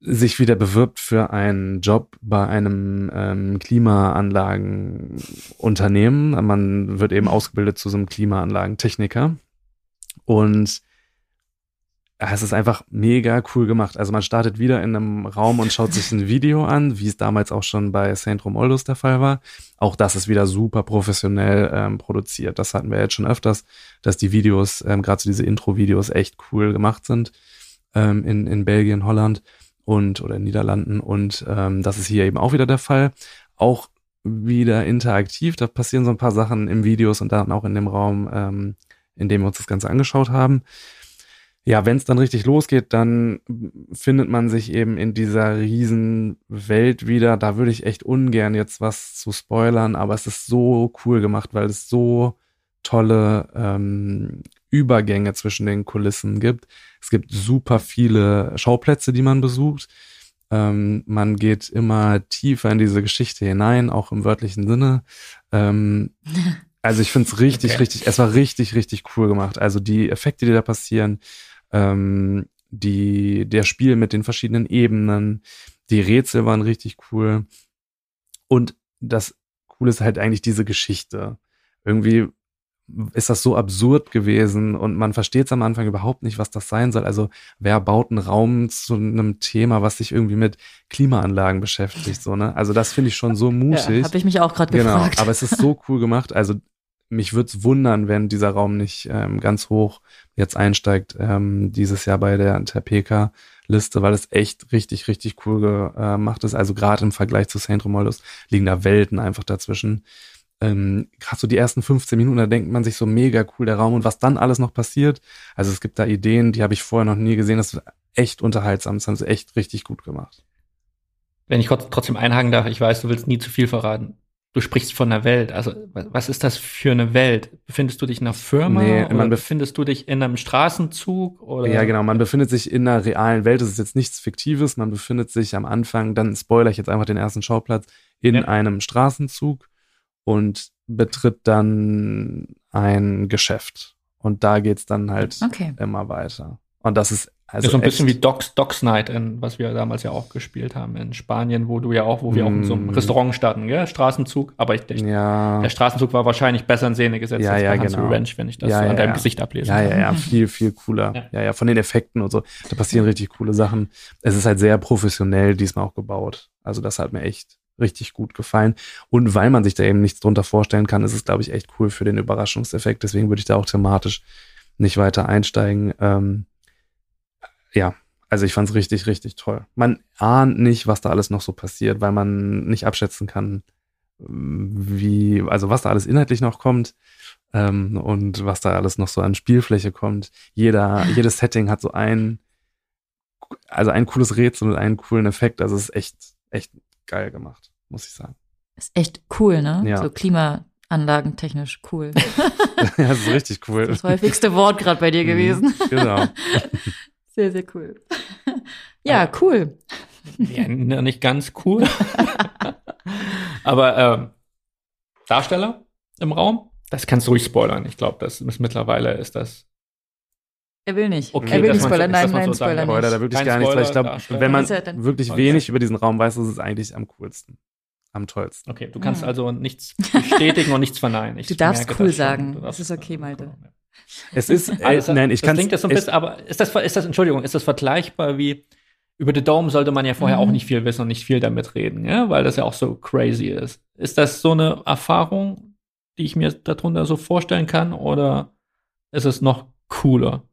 sich wieder bewirbt für einen Job bei einem ähm, Klimaanlagenunternehmen. Man wird eben ausgebildet zu so einem Klimaanlagentechniker. Und es ist einfach mega cool gemacht. Also man startet wieder in einem Raum und schaut sich ein Video an, wie es damals auch schon bei Saint Romualdus der Fall war. Auch das ist wieder super professionell ähm, produziert. Das hatten wir jetzt schon öfters, dass die Videos, ähm, gerade so diese Intro-Videos echt cool gemacht sind ähm, in, in Belgien, Holland und oder in Niederlanden. Und ähm, das ist hier eben auch wieder der Fall. Auch wieder interaktiv. Da passieren so ein paar Sachen im Videos und dann auch in dem Raum, ähm, in dem wir uns das Ganze angeschaut haben. Ja, wenn es dann richtig losgeht, dann findet man sich eben in dieser riesen Welt wieder. Da würde ich echt ungern jetzt was zu spoilern, aber es ist so cool gemacht, weil es so tolle ähm, Übergänge zwischen den Kulissen gibt. Es gibt super viele Schauplätze, die man besucht. Ähm, man geht immer tiefer in diese Geschichte hinein, auch im wörtlichen Sinne. Ähm, also ich finde es richtig, Okay. richtig, es war richtig, richtig cool gemacht. Also die Effekte, die da passieren, ähm, die, der Spiel mit den verschiedenen Ebenen, die Rätsel waren richtig cool. Und das Coole ist halt eigentlich diese Geschichte. Irgendwie ist das so absurd gewesen und man versteht es am Anfang überhaupt nicht, was das sein soll. Also wer baut einen Raum zu einem Thema, was sich irgendwie mit Klimaanlagen beschäftigt, so, ne? Also das finde ich schon so Ja, mutig. habe ich mich auch gerade Genau, gefragt. aber es ist so cool gemacht. Also mich würde es wundern, wenn dieser Raum nicht ähm, ganz hoch jetzt einsteigt ähm, dieses Jahr bei der Terpeka-Liste, weil es echt richtig, richtig cool äh, gemacht ist. Also gerade im Vergleich zu Saint Romualdus liegen da Welten einfach dazwischen. Ähm, gerade so die ersten 15 Minuten, da denkt man sich so mega cool der Raum und was dann alles noch passiert. Also es gibt da Ideen, die habe ich vorher noch nie gesehen. Das ist echt unterhaltsam. Das haben sie echt richtig gut gemacht. Wenn ich trotzdem einhaken darf, ich weiß, du willst nie zu viel verraten. Du sprichst von einer Welt. Also, wa- was ist das für eine Welt? Befindest du dich in einer Firma? Nee, oder man bef- befindest du dich in einem Straßenzug? Oder? Ja, genau. Man befindet sich in einer realen Welt. Es ist jetzt nichts Fiktives. Man befindet sich am Anfang, dann spoiler ich jetzt einfach den ersten Schauplatz, in Ja. einem Straßenzug und betritt dann ein Geschäft. Und da geht's dann halt Okay. immer weiter. Und das ist also ja, so ein bisschen wie Docs, Docs Night, in, was wir damals ja auch gespielt haben in Spanien, wo du ja auch, wo wir auch in so einem Mm. Restaurant starten, gell? Straßenzug. Aber ich, ich, ja, der Straßenzug war wahrscheinlich besser in Szene gesetzt Ja, als ja, bei Hans genau. Revenge, wenn ich das Ja, so an ja, deinem ja. Gesicht ablesen ja, kann. ja, ja, viel, viel cooler. Ja. Ja. ja, von den Effekten und so. Da passieren richtig coole Sachen. Es ist halt sehr professionell diesmal auch gebaut. Also das hat mir echt richtig gut gefallen. Und weil man sich da eben nichts drunter vorstellen kann, ist es, glaube ich, echt cool für den Überraschungseffekt. Deswegen würde ich da auch thematisch nicht weiter einsteigen. Ähm, ja, also ich fand es richtig, richtig toll. Man ahnt nicht, was da alles noch so passiert, weil man nicht abschätzen kann, wie, also was da alles inhaltlich noch kommt ähm, und was da alles noch so an Spielfläche kommt. Jeder, jedes Setting hat so ein, also ein cooles Rätsel und einen coolen Effekt. Also es ist echt, echt geil gemacht, muss ich sagen. Ist echt cool, ne? Ja. So klimaanlagentechnisch cool. ja, das ist richtig cool. Das häufigste Wort gerade bei dir gewesen. Mhm, Genau. Sehr, sehr cool. Ja, cool. Ja, nicht ganz cool. Aber ähm, Darsteller im Raum, das kannst du ruhig spoilern. Ich glaube, das ist mittlerweile ist das. Er will nicht. Okay, er will nicht spoilern. so- Nein, man so nein, sagen Spoiler kann. Spoiler da nicht. wirklich Kein gar nichts, weil ich glaube, wenn man Ist wirklich wenig über diesen Raum weiß, ist es eigentlich am coolsten. Am tollsten. Okay, du kannst Hm. also nichts bestätigen und nichts verneinen. Ich Du darfst merke cool das sagen. Du Das ist okay, Malte. Es ist, äh, Also, nein, ich das kann klingt jetzt so ein bisschen, aber ist das, ist das, Entschuldigung, ist das vergleichbar wie über The Dome sollte man ja vorher Mhm. auch nicht viel wissen und nicht viel damit reden, ja, weil das ja auch so crazy ist. Ist das so eine Erfahrung, die ich mir darunter so vorstellen kann, oder ist es noch cooler?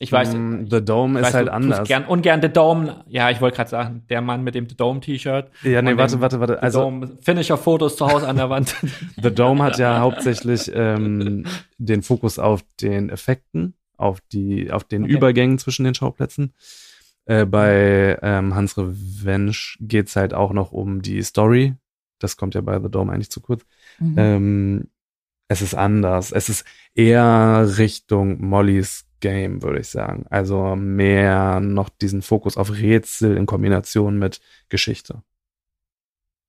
Ich weiß, Mm, ich The Dome weiß, ist halt du tust anders. Gern, ungern The Dome, ja, ich wollte gerade sagen, der Mann mit dem The Dome T-Shirt. Ja, nee, warte, warte, warte. The Also, Dome Finisher-Fotos zu Hause an der Wand. The Dome hat ja hauptsächlich ähm, den Fokus auf den Effekten, auf die, auf den Okay. Übergängen zwischen den Schauplätzen. Äh, bei ähm, Hans Revenge geht's halt auch noch um die Story. Das kommt ja bei The Dome eigentlich zu kurz. Mhm. Ähm, es ist anders. Es ist eher Richtung Mollys Game, würde ich sagen. Also mehr noch diesen Fokus auf Rätsel in Kombination mit Geschichte.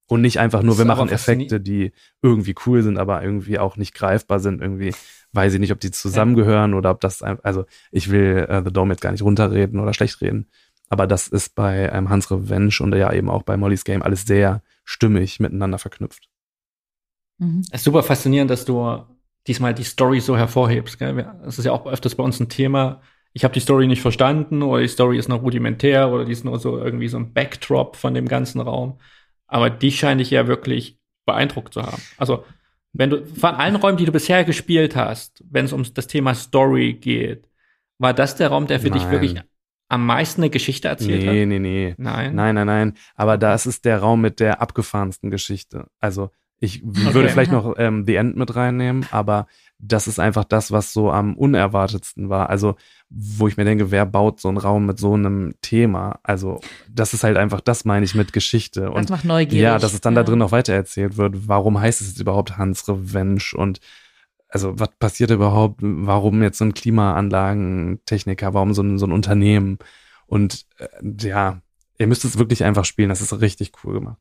Und nicht einfach nur, wir machen Effekte, die irgendwie cool sind, aber irgendwie auch nicht greifbar sind. Irgendwie weiß ich nicht, ob die zusammengehören oder ob das also ich will äh, The Dome jetzt gar nicht runterreden oder schlecht reden. Aber das ist bei ähm, Hans Revenge und ja eben auch bei Molly's Game alles sehr stimmig miteinander verknüpft. Mhm. Es ist super faszinierend, dass du diesmal die Story so hervorhebst. Gell? Das ist ja auch öfters bei uns ein Thema. Ich habe die Story nicht verstanden oder die Story ist noch rudimentär oder die ist nur so irgendwie so ein Backdrop von dem ganzen Raum. Aber die scheine ich ja wirklich beeindruckt zu haben. Also, wenn du von allen Räumen, die du bisher gespielt hast, wenn es um das Thema Story geht, war das der Raum, der für dich Nein. wirklich am meisten eine Geschichte erzählt Nee, hat? nee, nee. Nein. Nein, nein, nein. Aber das ist der Raum mit der abgefahrensten Geschichte. Also ich würde vielleicht noch ähm, The End mit reinnehmen, aber das ist einfach das, was so am unerwartetsten war. Also wo ich mir denke, wer baut so einen Raum mit so einem Thema? Also das ist halt einfach, das meine ich mit Geschichte. Das Und macht neugierig. ja, dass es dann Ja. da drin noch weitererzählt wird. Warum heißt es jetzt überhaupt Hans Revenge? Und also was passiert überhaupt? Warum jetzt so ein Klimaanlagentechniker? Warum so ein, so ein Unternehmen? Und äh, ja, ihr müsst es wirklich einfach spielen. Das ist richtig cool gemacht.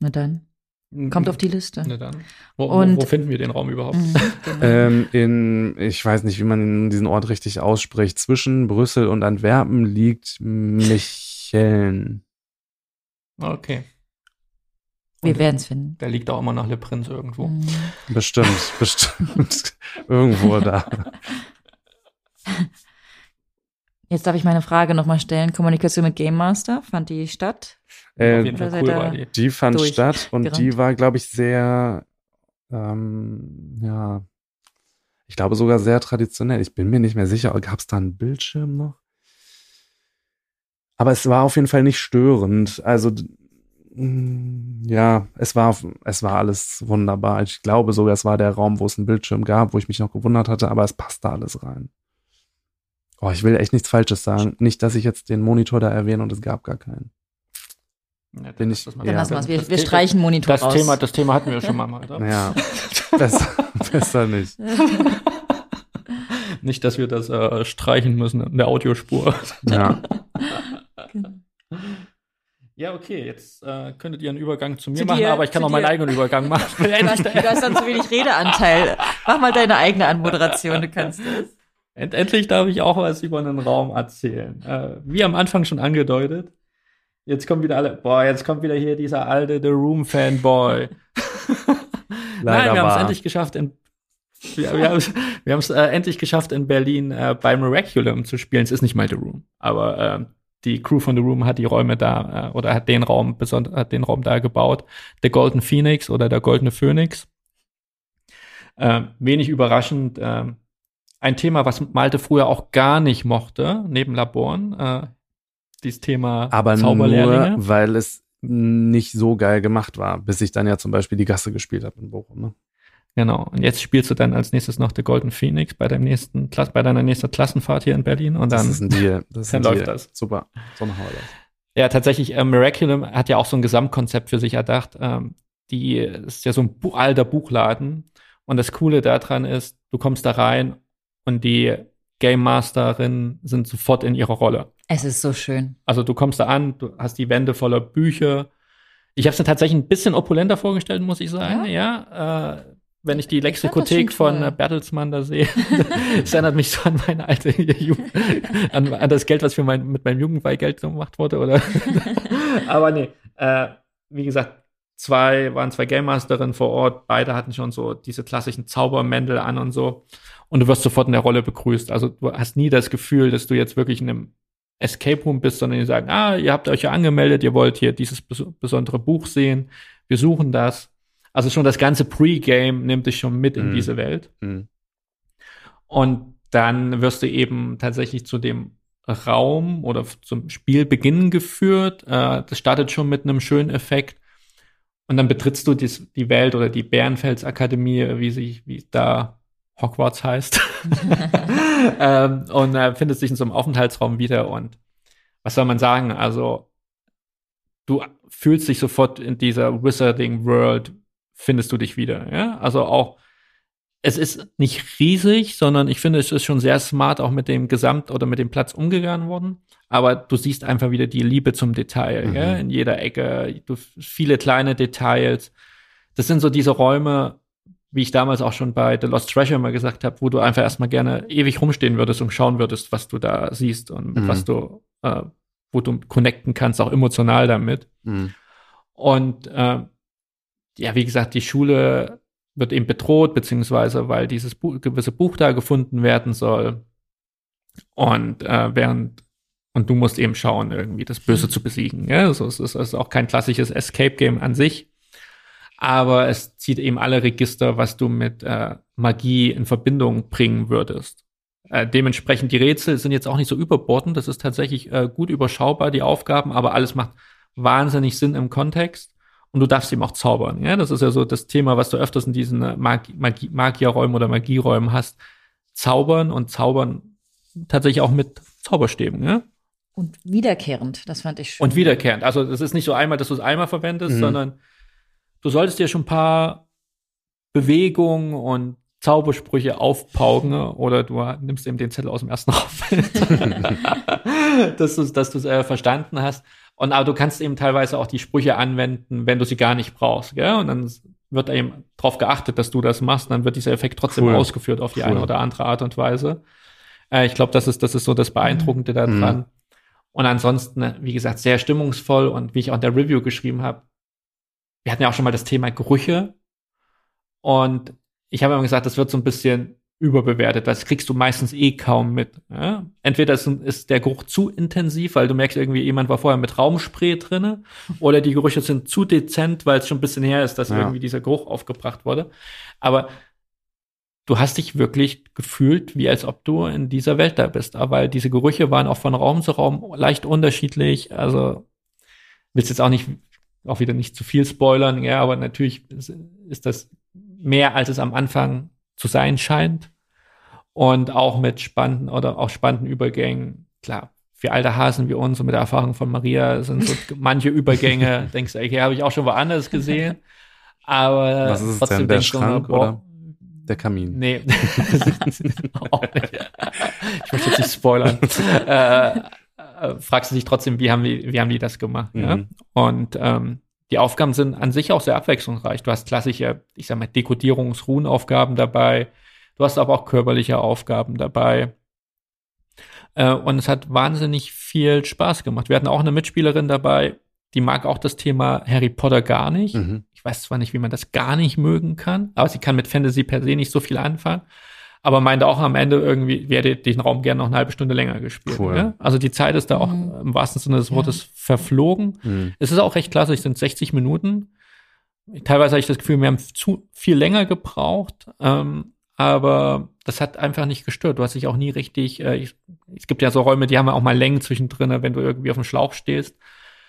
Na dann. Kommt auf die Liste. Na dann. Wo, Und- wo, finden wir den Raum überhaupt? Mhm, genau. Ähm, in, ich weiß nicht, wie man diesen Ort richtig ausspricht. Zwischen Brüssel und Antwerpen liegt Micheln. Okay. Wir werden es finden. Der liegt auch immer nach Le Prince irgendwo. Mhm. Bestimmt, bestimmt. Irgendwo da. Jetzt darf ich meine Frage nochmal stellen. Kommunikation mit Game Master, fand die statt? Auf Äh, jeden Fall cool war die. Die fand statt und gerannt. die war, glaube ich, sehr, ähm, ja, ich glaube sogar sehr traditionell. Ich bin mir nicht mehr sicher, gab es da einen Bildschirm noch? Aber es war auf jeden Fall nicht störend. Also, mm, ja, es war, es war alles wunderbar. Ich glaube sogar, es war der Raum, wo es einen Bildschirm gab, wo ich mich noch gewundert hatte, aber es passte alles rein. Oh, ich will echt nichts Falsches sagen. Nicht, dass ich jetzt den Monitor da erwähne und es gab gar keinen. Ja, Bin das- ich- das Dann Ja. lassen wir es. Wir, Das wir Thema- streichen Monitor Das raus. Thema, das Thema hatten wir schon mal. Oder? Ja, besser, besser nicht. Nicht, dass wir das äh, streichen müssen in der Audiospur. Ja. Ja, okay, jetzt äh, könntet ihr einen Übergang zu mir Zu machen, dir, aber ich kann auch meinen dir. eigenen Übergang machen. Du hast, du hast dann zu wenig Redeanteil. Mach mal deine eigene Anmoderation, du kannst das. End endlich darf ich auch was über einen Raum erzählen. Äh, wie am Anfang schon angedeutet. Jetzt kommen wieder alle, boah, jetzt kommt wieder hier dieser alte The Room Fanboy. Nein, wir haben es endlich geschafft in wir, wir haben es äh, endlich geschafft in Berlin äh, bei Miraculum zu spielen. Es ist nicht mal The Room, aber äh, die Crew von The Room hat die Räume da äh, oder hat den Raum besonders hat den Raum da gebaut. The Golden Phoenix oder der Goldene Phönix. Äh, wenig überraschend. Ein Thema, was Malte früher auch gar nicht mochte, neben Laboren. Äh, dieses Thema Aber Zauberlehrlinge. nur, weil es nicht so geil gemacht war, bis ich dann ja zum Beispiel die Gasse gespielt habe in Bochum. Ne? Genau. Und jetzt spielst du dann als nächstes noch The Golden Phoenix bei deinem nächsten, bei deiner nächsten Klassenfahrt hier in Berlin und dann. Das. Das dann läuft das. Super. So machen wir das. Ja, tatsächlich, äh, Miraculum hat ja auch so ein Gesamtkonzept für sich erdacht. Ähm, die ist ja so ein alter Buchladen. Und das Coole daran ist, du kommst da rein und die Game Masterinnen sind sofort in ihrer Rolle. Es ist so schön. Also du kommst da an, du hast die Wände voller Bücher. Ich habe es mir tatsächlich ein bisschen opulenter vorgestellt, muss ich sagen. Ja, äh, wenn ich die Lexikothek schon von toll. äh, Bertelsmann da sehe, das erinnert mich so an meine alte Jugend, an, an das Geld, was für mein, mit meinem Jugendweihgeld gemacht wurde, oder? Aber nee, äh, wie gesagt, zwei waren zwei Game Masterinnen vor Ort, beide hatten schon so diese klassischen Zaubermäntel an und so. Und du wirst sofort in der Rolle begrüßt. Also du hast nie das Gefühl, dass du jetzt wirklich in einem Escape Room bist, sondern die sagen, ah, ihr habt euch ja angemeldet, ihr wollt hier dieses bes besondere Buch sehen, wir suchen das. Also schon das ganze Pre-Game nimmt dich schon mit in Mhm. diese Welt. Mhm. Und dann wirst du eben tatsächlich zu dem Raum oder zum Spielbeginn geführt. Äh, das startet schon mit einem schönen Effekt. Und dann betrittst du dies, die Welt oder die Bärenfels-Akademie, wie sie, wie da Hogwarts heißt. ähm, und äh, findest dich in so einem Aufenthaltsraum wieder. Und was soll man sagen? Also, du fühlst dich sofort in dieser Wizarding World, findest du dich wieder. Ja? Also auch es ist nicht riesig, sondern ich finde, es ist schon sehr smart auch mit dem Gesamt oder mit dem Platz umgegangen worden. Aber du siehst einfach wieder die Liebe zum Detail, Mhm. gell? in jeder Ecke, du, viele kleine Details. Das sind so diese Räume, wie ich damals auch schon bei The Lost Treasure mal gesagt habe, wo du einfach erstmal gerne ewig rumstehen würdest und schauen würdest, was du da siehst und Mhm. was du, äh, wo du connecten kannst, auch emotional damit. Mhm. Und äh, ja, wie gesagt, die Schule wird eben bedroht, beziehungsweise weil dieses Buch, gewisse Buch da gefunden werden soll. Und äh, während und du musst eben schauen, irgendwie das Böse zu besiegen. Ja, also es ist, es ist auch kein klassisches Escape-Game an sich, aber es zieht eben alle Register, was du mit äh, Magie in Verbindung bringen würdest. Äh, dementsprechend die Rätsel sind jetzt auch nicht so überbordend. Das ist tatsächlich äh, gut überschaubar, die Aufgaben, aber alles macht wahnsinnig Sinn im Kontext. Und du darfst eben auch zaubern. Ja, das ist ja so das Thema, was du öfters in diesen äh, Mag Magie Magierräumen oder Magieräumen hast. Zaubern und zaubern tatsächlich auch mit Zauberstäben. Ja? Und wiederkehrend, das fand ich schön. Und wiederkehrend. Also das ist nicht so einmal, dass du es einmal verwendest, Mhm. sondern du solltest dir schon ein paar Bewegungen und Zaubersprüche aufpauken oder du nimmst eben den Zettel aus dem ersten Raum, dass du dass du es äh, verstanden hast. Und aber du kannst eben teilweise auch die Sprüche anwenden, wenn du sie gar nicht brauchst, gell? Und dann wird eben darauf geachtet, dass du das machst, und dann wird dieser Effekt trotzdem Cool. ausgeführt auf die Cool. eine oder andere Art und Weise. Äh, ich glaube, das ist das ist so das Beeindruckende Mhm. daran. Und ansonsten, wie gesagt, sehr stimmungsvoll und wie ich auch in der Review geschrieben habe, wir hatten ja auch schon mal das Thema Gerüche. Und ich habe immer gesagt, das wird so ein bisschen überbewertet, weil das kriegst du meistens eh kaum mit. Ja? Entweder ist, ist der Geruch zu intensiv, weil du merkst irgendwie, jemand war vorher mit Raumspray drinne, oder die Gerüche sind zu dezent, weil es schon ein bisschen her ist, dass Ja. irgendwie dieser Geruch aufgebracht wurde. Aber du hast dich wirklich gefühlt, wie als ob du in dieser Welt da bist. Aber weil diese Gerüche waren auch von Raum zu Raum leicht unterschiedlich. Also willst jetzt auch nicht, auch wieder nicht zu viel spoilern, ja, aber natürlich ist, ist das mehr, als es am Anfang zu sein scheint. Und auch mit spannenden oder auch spannenden Übergängen. Klar, für alte Hasen wie uns und mit der Erfahrung von Maria sind so manche Übergänge, denkst du, okay, habe ich auch schon woanders gesehen. Aber Was ist es trotzdem denn, der denkst du immer, Schrank boah, oder? Der Kamin. Nee. auch nicht. Ich möchte jetzt nicht spoilern. äh, äh, fragst du dich trotzdem, wie haben die, wie haben die das gemacht? Ja? Mhm. Und ähm, die Aufgaben sind an sich auch sehr abwechslungsreich. Du hast klassische, ich sag mal, Dekodierungs-Ruhenaufgaben dabei. Du hast aber auch körperliche Aufgaben dabei. Äh, und es hat wahnsinnig viel Spaß gemacht. Wir hatten auch eine Mitspielerin dabei, die mag auch das Thema Harry Potter gar nicht. Mhm. Ich weiß zwar nicht, wie man das gar nicht mögen kann, aber sie kann mit Fantasy per se nicht so viel anfangen. Aber meinte auch am Ende irgendwie, wäre den Raum gerne noch eine halbe Stunde länger gespielt. Cool. Ja? Also die Zeit ist da auch Mhm. im wahrsten Sinne des Ja. Wortes verflogen. Mhm. Es ist auch recht klasse, es sind 60 Minuten. Teilweise habe ich das Gefühl, wir haben zu viel länger gebraucht, ähm, aber das hat einfach nicht gestört. Du hast dich auch nie richtig, äh, ich, es gibt ja so Räume, die haben ja auch mal Längen zwischendrin, wenn du irgendwie auf dem Schlauch stehst.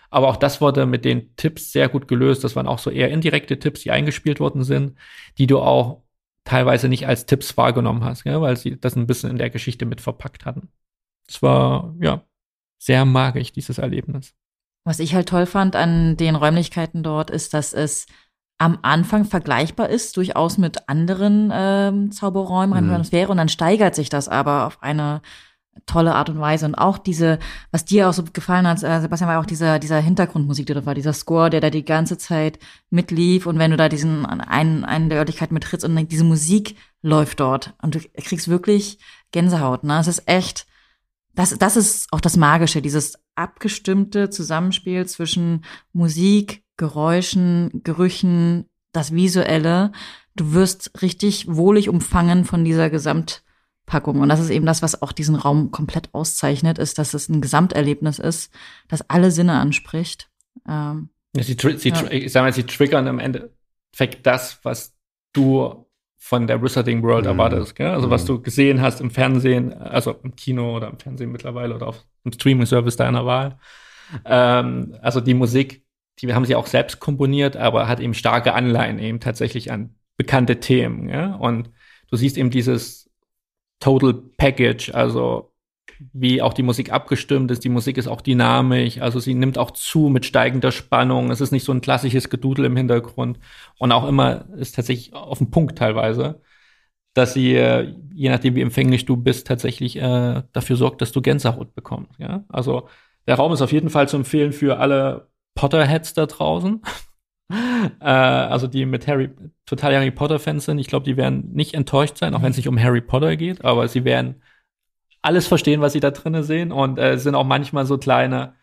Aber auch das wurde mit den Tipps sehr gut gelöst. Das waren auch so eher indirekte Tipps, die eingespielt worden sind, die du auch teilweise nicht als Tipps wahrgenommen hast, ja, weil sie das ein bisschen in der Geschichte mit verpackt hatten. Es war, ja, sehr magisch, dieses Erlebnis. Was ich halt toll fand an den Räumlichkeiten dort, ist, dass es am Anfang vergleichbar ist, durchaus mit anderen ähm, Zauberräumen, mhm. wäre, und dann steigert sich das aber auf eine tolle Art und Weise. Und auch diese, was dir auch so gefallen hat, äh, Sebastian, war auch dieser, dieser Hintergrundmusik, die da war, dieser Score, der da die ganze Zeit mitlief. Und wenn du da diesen einen, einen der Örtlichkeiten mittrittst und diese Musik läuft dort und du kriegst wirklich Gänsehaut, ne? Es ist echt, das, das ist auch das Magische, dieses abgestimmte Zusammenspiel zwischen Musik, Geräuschen, Gerüchen, das Visuelle. Du wirst richtig wohlig umfangen von dieser Gesamt Packung. Und das ist eben das, was auch diesen Raum komplett auszeichnet, ist, dass es ein Gesamterlebnis ist, das alle Sinne anspricht. Ähm, sie, sie, ja. Ich sag mal, sie triggern im Endeffekt das, was du von der Wizarding World mhm. erwartest. Gell? Also mhm. was du gesehen hast im Fernsehen, also im Kino oder im Fernsehen mittlerweile oder auf dem Streaming-Service deiner Wahl. Ähm, also die Musik, die haben sie auch selbst komponiert, aber hat eben starke Anleihen eben tatsächlich an bekannte Themen. Ja? Und du siehst eben dieses Total Package, also wie auch die Musik abgestimmt ist. Die Musik ist auch dynamisch, also sie nimmt auch zu mit steigender Spannung. Es ist nicht so ein klassisches Gedudel im Hintergrund und auch immer ist tatsächlich auf den Punkt teilweise, dass sie, äh, je nachdem wie empfänglich du bist, tatsächlich äh, dafür sorgt, dass du Gänsehaut bekommst. Ja? Also der Raum ist auf jeden Fall zu empfehlen für alle Potterheads da draußen. Äh, also die mit Harry, total Harry Potter-Fans sind, ich glaube, die werden nicht enttäuscht sein, auch wenn es nicht um Harry Potter geht, aber sie werden alles verstehen, was sie da drinnen sehen. Und äh, sind auch manchmal so kleine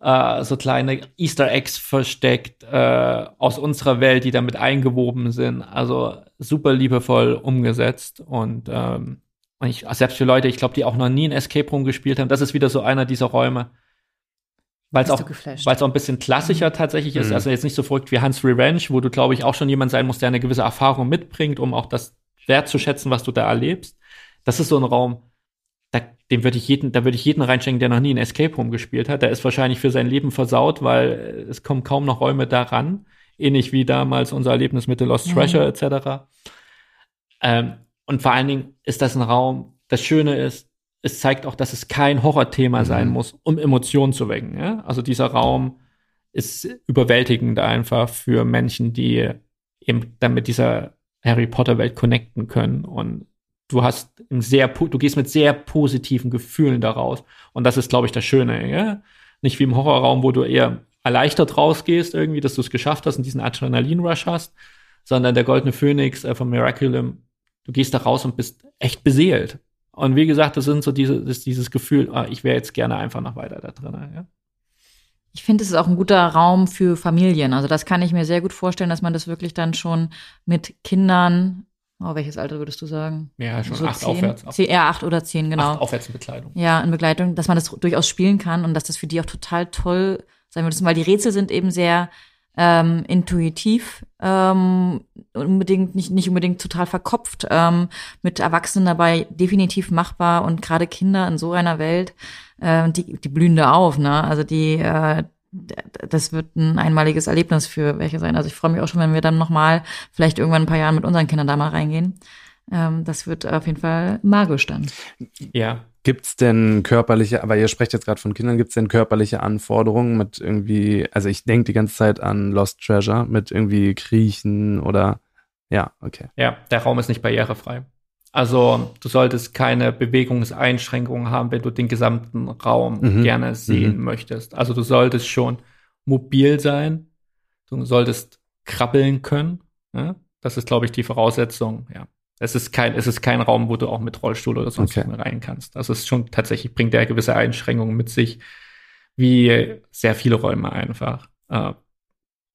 äh, so kleine Easter Eggs versteckt äh, aus unserer Welt, die damit eingewoben sind. Also super liebevoll umgesetzt. Und ähm, und ich, selbst für Leute, ich glaube, die auch noch nie ein Escape Room gespielt haben, das ist wieder so einer dieser Räume, weil es auch, weil's auch ein bisschen klassischer mhm. tatsächlich ist. Mhm. Also jetzt nicht so verrückt wie Hans Revenge, wo du, glaube ich, auch schon jemand sein musst, der eine gewisse Erfahrung mitbringt, um auch das wertzuschätzen, was du da erlebst. Das ist so ein Raum, da, dem würde ich jeden, da würde ich jeden reinschenken, der noch nie ein Escape Room gespielt hat. Der ist wahrscheinlich für sein Leben versaut, weil es kommen kaum noch Räume daran. Ähnlich wie damals unser Erlebnis mit The Lost Treasure mhm. etc. Ähm, und vor allen Dingen ist das ein Raum, das Schöne ist, es zeigt auch, dass es kein Horrorthema mhm. sein muss, um Emotionen zu wecken. Ja? Also dieser Raum ist überwältigend einfach für Menschen, die eben dann mit dieser Harry Potter Welt connecten können und du hast im sehr, du gehst mit sehr positiven Gefühlen daraus und das ist, glaube ich, das Schöne. Ja? Nicht wie im Horrorraum, wo du eher erleichtert rausgehst irgendwie, dass du es geschafft hast und diesen Adrenalin-Rush hast, sondern der Goldene Phönix äh, von Miraculum, du gehst da raus und bist echt beseelt. Und wie gesagt, das sind so diese, dieses Gefühl, ah, ich wäre jetzt gerne einfach noch weiter da drin. Ja? Ich finde, es ist auch ein guter Raum für Familien. Also das kann ich mir sehr gut vorstellen, dass man das wirklich dann schon mit Kindern, oh, welches Alter würdest du sagen? Ja, schon so acht zehn, aufwärts. Zehn, ja, acht oder zehn, genau. Acht aufwärts in Bekleidung. Ja, in Begleitung, dass man das durchaus spielen kann und dass das für die auch total toll sein wird. Weil die Rätsel sind eben sehr ähm, intuitiv, ähm, unbedingt nicht nicht unbedingt total verkopft, ähm, mit Erwachsenen dabei definitiv machbar und gerade Kinder in so einer Welt, äh, die die blühen da auf, ne? Also die äh, das wird ein einmaliges Erlebnis für welche sein. Also ich freue mich auch schon, wenn wir dann nochmal vielleicht irgendwann ein paar Jahren mit unseren Kindern da mal reingehen. Ähm, das wird auf jeden Fall magisch dann. Ja, Gibt's denn körperliche, aber ihr sprecht jetzt gerade von Kindern, gibt's denn körperliche Anforderungen mit irgendwie, also ich denke die ganze Zeit an Lost Treasure mit irgendwie Kriechen oder ja, okay. Ja, der Raum ist nicht barrierefrei. Also du solltest keine Bewegungseinschränkungen haben, wenn du den gesamten Raum mhm. gerne sehen mhm. möchtest. Also du solltest schon mobil sein, du solltest krabbeln können. Ja? Das ist, glaube ich, die Voraussetzung, ja. Es ist kein, es ist kein Raum, wo du auch mit Rollstuhl oder sonst okay. rein kannst. Das ist schon tatsächlich, bringt der gewisse Einschränkungen mit sich, wie sehr viele Räume einfach. Äh,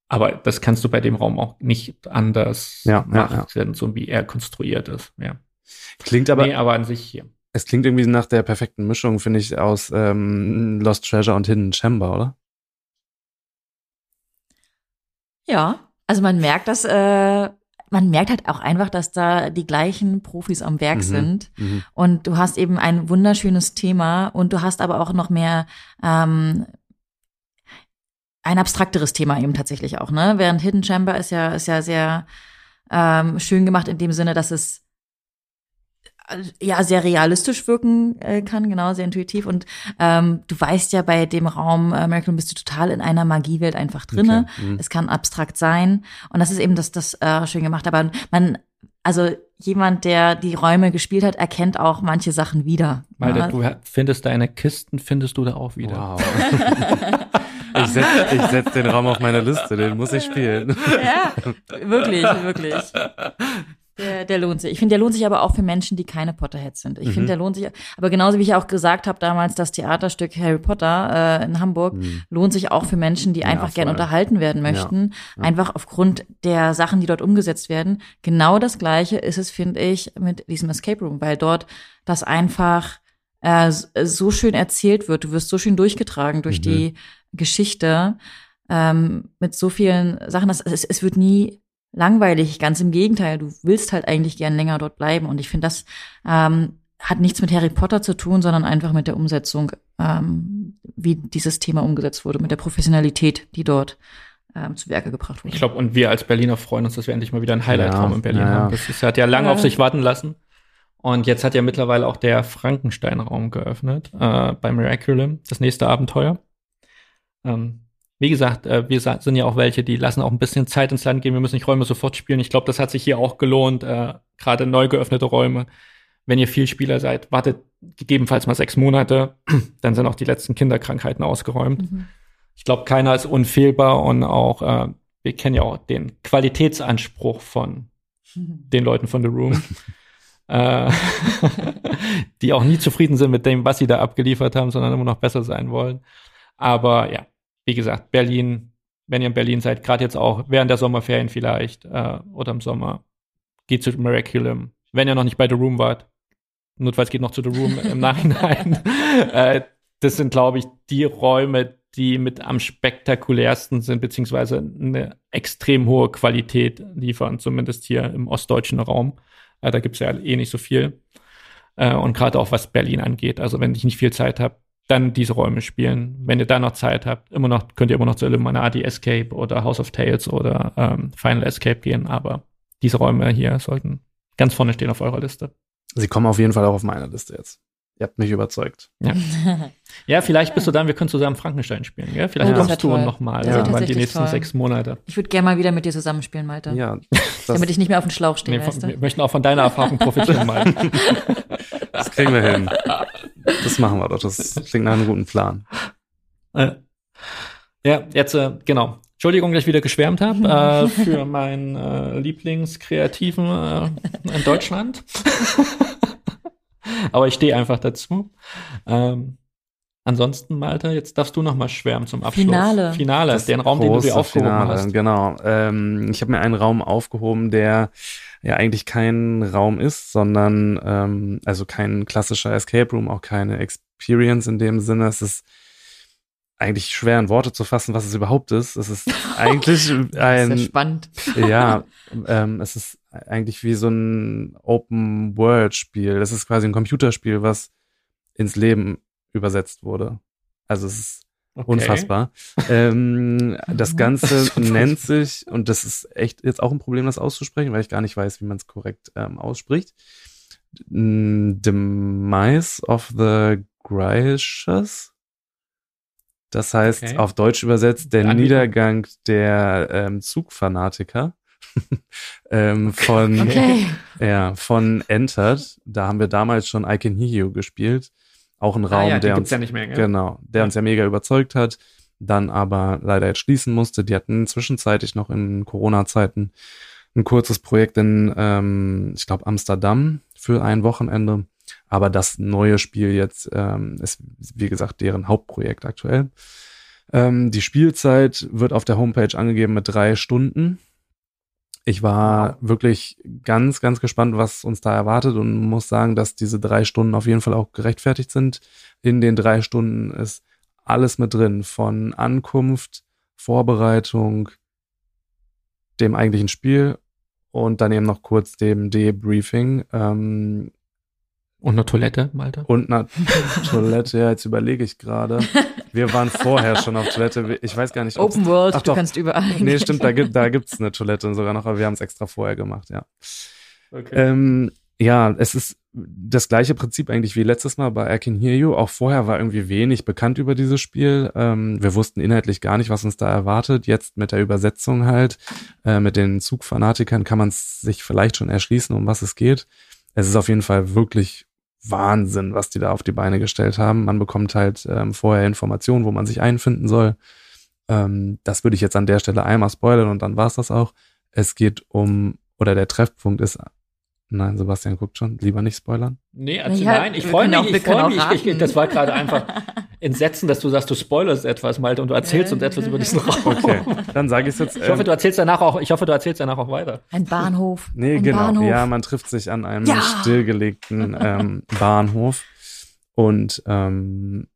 aber das kannst du bei dem Raum auch nicht anders ja, machen, ja, ja. so wie er konstruiert ist. Ja. Klingt aber, nee, aber an sich hier. Es klingt irgendwie nach der perfekten Mischung, finde ich, aus ähm, Lost Treasure und Hidden Chamber, oder? Ja, also man merkt, dass äh, man merkt halt auch einfach, dass da die gleichen Profis am Werk mhm, sind. Mhm. Und du hast eben ein wunderschönes Thema und du hast aber auch noch mehr, ähm, ein abstrakteres Thema eben tatsächlich auch, ne? Während Hidden Chamber ist ja, ist ja sehr ähm, schön gemacht in dem Sinne, dass es ja sehr realistisch wirken äh, kann, genau, sehr intuitiv. Und ähm, du weißt ja, bei dem Raum äh, Miracle bist du total in einer Magiewelt einfach drinne. Okay, mhm. Es kann abstrakt sein. Und das ist eben das, das äh, schön gemacht. Aber man, also jemand, der die Räume gespielt hat, erkennt auch manche Sachen wieder. Weil ja. du findest deine Kisten, findest du da auch wieder. Wow. ich setze ich setz den Raum auf meine Liste, den muss ich spielen. Ja, wirklich, wirklich. Der, der lohnt sich. Ich finde, der lohnt sich aber auch für Menschen, die keine Potterheads sind. Ich Mhm. finde, der lohnt sich. Aber genauso wie ich auch gesagt habe damals, das Theaterstück Harry Potter äh, in Hamburg Mhm. lohnt sich auch für Menschen, die Ja, einfach gern voll. unterhalten werden möchten. Einfach aufgrund der Sachen, die dort umgesetzt werden. Genau das Gleiche ist es, finde ich, mit diesem Escape Room, weil dort das einfach äh, s- so schön erzählt wird. Du wirst so schön durchgetragen durch Mhm. die Geschichte ähm, mit so vielen Sachen. dass es, es wird nie langweilig, ganz im Gegenteil. Du willst halt eigentlich gern länger dort bleiben. Und ich finde, das ähm, hat nichts mit Harry Potter zu tun, sondern einfach mit der Umsetzung, ähm, wie dieses Thema umgesetzt wurde, mit der Professionalität, die dort ähm, zu Werke gebracht wurde. Ich glaube, und wir als Berliner freuen uns, dass wir endlich mal wieder einen Highlight-Raum Ja, in Berlin ja, haben. Das ist, hat ja lange Ja. auf sich warten lassen. Und jetzt hat ja mittlerweile auch der Frankenstein-Raum geöffnet äh, bei Miraculum, das nächste Abenteuer. Ähm, wie gesagt, äh, wir sind ja auch welche, die lassen auch ein bisschen Zeit ins Land gehen. Wir müssen nicht Räume sofort spielen. Ich glaube, das hat sich hier auch gelohnt, äh, gerade neu geöffnete Räume. Wenn ihr viel Spieler seid, wartet gegebenenfalls mal sechs Monate, dann sind auch die letzten Kinderkrankheiten ausgeräumt. Mhm. Ich glaube, keiner ist unfehlbar und auch, äh, wir kennen ja auch den Qualitätsanspruch von den Leuten von The Room, äh, die auch nie zufrieden sind mit dem, was sie da abgeliefert haben, sondern immer noch besser sein wollen. Aber ja, wie gesagt, Berlin, wenn ihr in Berlin seid, gerade jetzt auch während der Sommerferien vielleicht äh, oder im Sommer, geht zu Miraculum. Wenn ihr noch nicht bei The Room wart, notfalls geht noch zu The Room im Nachhinein. äh, das sind, glaube ich, die Räume, die mit am spektakulärsten sind, beziehungsweise eine extrem hohe Qualität liefern, zumindest hier im ostdeutschen Raum. Äh, da gibt's ja eh nicht so viel. Äh, und gerade auch was Berlin angeht. Also wenn ich nicht viel Zeit habe, dann diese Räume spielen. Wenn ihr da noch Zeit habt, immer noch, könnt ihr immer noch zu Illuminati Escape oder House of Tales oder ähm, Final Escape gehen, aber diese Räume hier sollten ganz vorne stehen auf eurer Liste. Sie kommen auf jeden Fall auch auf meine Liste jetzt. Ihr habt mich überzeugt. Ja, vielleicht bist du dann, wir können zusammen Frankenstein spielen, gell? Vielleicht Oh, das kommst du nochmal wär irgendwann die nächsten toll. sechs Monate. Ich würde gerne mal wieder mit dir zusammenspielen, Malte. Ja, Damit ich nicht mehr auf dem Schlauch stehe, Nee, weißt von, wir du? möchten auch von deiner Erfahrung profitieren, mal. das kriegen wir hin. Das machen wir doch. Das klingt nach einem guten Plan. Äh, ja, jetzt, äh, genau. Entschuldigung, dass ich wieder geschwärmt habe äh, für meinen äh, Lieblingskreativen äh, in Deutschland. Aber ich stehe einfach dazu. Ähm, ansonsten, Malte, jetzt darfst du noch mal schwärmen zum Abschluss. Finale. Finale, Das den Raum, den du dir aufgehoben Finale, hast. Genau. Ähm, ich habe mir einen Raum aufgehoben, der ja eigentlich kein Raum ist, sondern ähm, also kein klassischer Escape Room, auch keine Experience in dem Sinne. Es ist eigentlich schwer in Worte zu fassen, was es überhaupt ist. Es ist eigentlich Das ist ein ja spannend. ja, ähm, es ist eigentlich wie so ein Open-World-Spiel. Es ist quasi ein Computerspiel, was ins Leben übersetzt wurde. Also es ist Okay. unfassbar. ähm, das Ganze Das nennt sich, und das ist echt jetzt auch ein Problem, das auszusprechen, weil ich gar nicht weiß, wie man es korrekt ähm, ausspricht. Mm, Demise of the Gracious. Das heißt, Okay. auf Deutsch übersetzt, der Ja, die- Niedergang der ähm, Zugfanatiker. ähm, von, Okay. ja, von Entered. Da haben wir damals schon I Can Hear You gespielt. Auch ein Ah, Raum, ja, die der uns ja nicht mehr? Genau, der Ja. uns ja mega überzeugt hat, dann aber leider jetzt schließen musste. Die hatten zwischenzeitlich noch in Corona-Zeiten ein kurzes Projekt in, ähm, ich glaube, Amsterdam für ein Wochenende. Aber das neue Spiel jetzt ähm, ist, wie gesagt, deren Hauptprojekt aktuell. Ähm, die Spielzeit wird auf der Homepage angegeben mit drei Stunden. Ich war wirklich ganz, ganz gespannt, was uns da erwartet und muss sagen, dass diese drei Stunden auf jeden Fall auch gerechtfertigt sind. In den drei Stunden ist alles mit drin, von Ankunft, Vorbereitung, dem eigentlichen Spiel und dann eben noch kurz dem Debriefing. Ähm, Und eine Toilette, Malte? Und eine Toilette, ja, jetzt überlege ich gerade. Wir waren vorher schon auf Toilette. Ich weiß gar nicht, Open World, Ach du doch. kannst überall. Nee, stimmt, da gibt da gibt's eine Toilette sogar noch, aber wir haben es extra vorher gemacht, ja. Okay. Ähm, ja, es ist das gleiche Prinzip eigentlich wie letztes Mal bei I Can Hear You. Auch vorher war irgendwie wenig bekannt über dieses Spiel. Ähm, wir wussten inhaltlich gar nicht, was uns da erwartet. Jetzt mit der Übersetzung halt, äh, mit den Zugfanatikern kann man es sich vielleicht schon erschließen, um was es geht. Es ist auf jeden Fall wirklich Wahnsinn, was die da auf die Beine gestellt haben. Man bekommt halt ähm, vorher Informationen, wo man sich einfinden soll. Ähm, das würde ich jetzt an der Stelle einmal spoilern und dann war's das auch. Es geht um, oder der Treffpunkt ist, nein, Sebastian guckt schon, lieber nicht spoilern. Nee, erzähl, Ja, nein, ich freue mich, auch- ich freue mich. Ich, das war gerade einfach entsetzen, dass du sagst, du spoilerst etwas, Malte, und du erzählst uns etwas über diesen Raum. Okay, dann sage ich jetzt. Ich hoffe, ähm, du erzählst danach auch, ich hoffe, du erzählst danach auch weiter. Ein Bahnhof. Nee, ein genau. Bahnhof. Ja, man trifft sich an einem Ja. stillgelegten ähm, Bahnhof. Und ähm,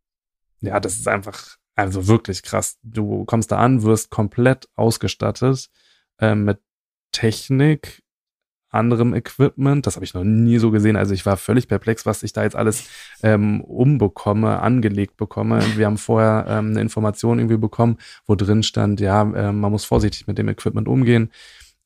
ja, das ist einfach, also wirklich krass. Du kommst da an, wirst komplett ausgestattet ähm, mit Technik, anderem Equipment. Das habe ich noch nie so gesehen. Also ich war völlig perplex, was ich da jetzt alles ähm, umbekomme, angelegt bekomme. Wir haben vorher ähm, eine Information irgendwie bekommen, wo drin stand, ja, äh, man muss vorsichtig mit dem Equipment umgehen.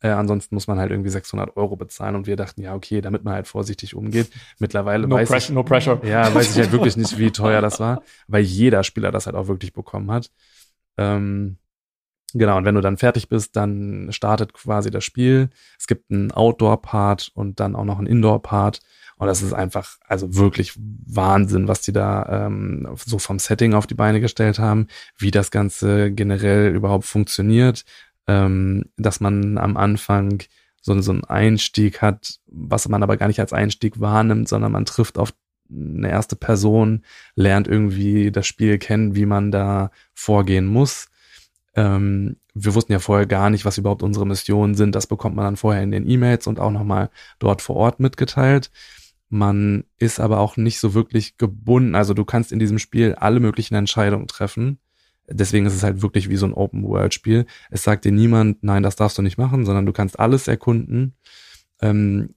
Äh, ansonsten muss man halt irgendwie 600 Euro bezahlen und wir dachten, ja, okay, damit man halt vorsichtig umgeht. Mittlerweile No, weiß pressure, ich, no pressure. ja, weiß ich halt wirklich nicht, wie teuer das war, weil jeder Spieler das halt auch wirklich bekommen hat. Ähm, genau, und wenn du dann fertig bist, dann startet quasi das Spiel. Es gibt einen Outdoor-Part und dann auch noch einen Indoor-Part. Und das ist einfach, also wirklich Wahnsinn, was die da ähm, so vom Setting auf die Beine gestellt haben, wie das Ganze generell überhaupt funktioniert, ähm, dass man am Anfang so, so einen Einstieg hat, was man aber gar nicht als Einstieg wahrnimmt, sondern man trifft auf eine erste Person, lernt irgendwie das Spiel kennen, wie man da vorgehen muss. Ähm, wir wussten ja vorher gar nicht, was überhaupt unsere Missionen sind. Das bekommt man dann vorher in den E-Mails und auch nochmal dort vor Ort mitgeteilt. Man ist aber auch nicht so wirklich gebunden. Also du kannst in diesem Spiel alle möglichen Entscheidungen treffen. Deswegen ist es halt wirklich wie so ein Open-World-Spiel. Es sagt dir niemand, nein, das darfst du nicht machen, sondern du kannst alles erkunden. Ähm,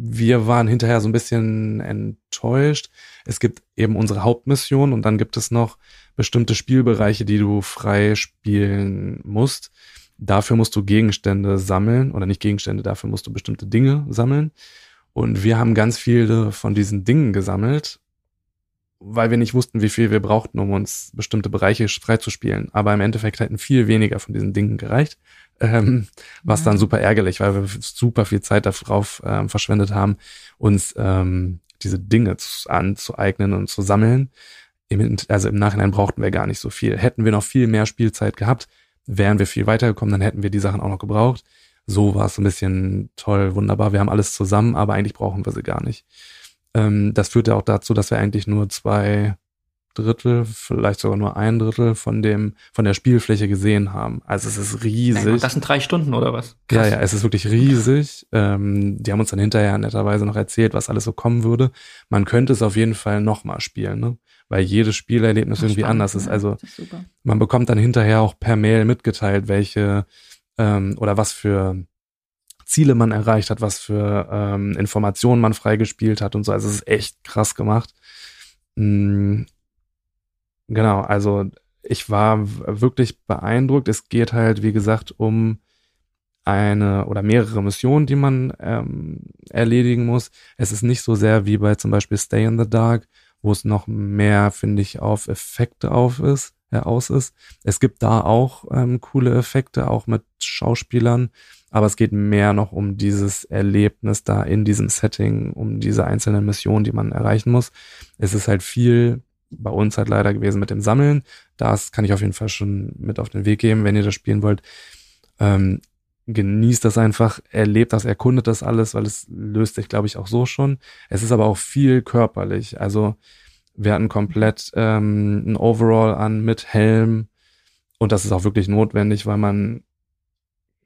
wir waren hinterher so ein bisschen enttäuscht. Es gibt eben unsere Hauptmission und dann gibt es noch bestimmte Spielbereiche, die du frei spielen musst. Dafür musst du Gegenstände sammeln oder nicht Gegenstände, dafür musst du bestimmte Dinge sammeln. Und wir haben ganz viele von diesen Dingen gesammelt, weil wir nicht wussten, wie viel wir brauchten, um uns bestimmte Bereiche freizuspielen. Aber im Endeffekt hätten viel weniger von diesen Dingen gereicht. Ähm, was dann Ja. super ärgerlich, weil wir super viel Zeit darauf ähm, verschwendet haben, uns ähm, diese Dinge zu, anzueignen und zu sammeln. Im, also im Nachhinein brauchten wir gar nicht so viel. Hätten wir noch viel mehr Spielzeit gehabt, wären wir viel weitergekommen, dann hätten wir die Sachen auch noch gebraucht. So war es ein bisschen toll, wunderbar. Wir haben alles zusammen, aber eigentlich brauchen wir sie gar nicht. Ähm, das führte auch dazu, dass wir eigentlich nur zwei Drittel, vielleicht sogar nur ein Drittel von dem, von der Spielfläche gesehen haben. Also es ist riesig. Nein, das sind drei Stunden oder was? Ja, ja, es ist wirklich riesig. Ähm, die haben uns dann hinterher netterweise noch erzählt, was alles so kommen würde. Man könnte es auf jeden Fall nochmal spielen, ne? Weil jedes Spielerlebnis irgendwie Spannend, anders ist. ja, Also ist man bekommt dann hinterher auch per Mail mitgeteilt, welche ähm, oder was für Ziele man erreicht hat, was für ähm, Informationen man freigespielt hat und so. Also es ist echt krass gemacht. Mm, genau, also ich war wirklich beeindruckt. Es geht halt, wie gesagt, um eine oder mehrere Missionen, die man ähm, erledigen muss. Es ist nicht so sehr wie bei zum Beispiel Stay in the Dark, wo es noch mehr, finde ich, auf Effekte auf ist, äh, aus ist. Es gibt da auch ähm, coole Effekte, auch mit Schauspielern, aber es geht mehr noch um dieses Erlebnis da in diesem Setting, um diese einzelnen Missionen, die man erreichen muss. Es ist halt viel bei uns halt leider gewesen mit dem Sammeln. Das kann ich auf jeden Fall schon mit auf den Weg geben, wenn ihr das spielen wollt. Ähm, genießt das einfach, erlebt das, erkundet das alles, weil es löst sich, glaube ich, auch so schon. Es ist aber auch viel körperlich. Also wir hatten komplett ähm, ein Overall an mit Helm und das ist auch wirklich notwendig, weil man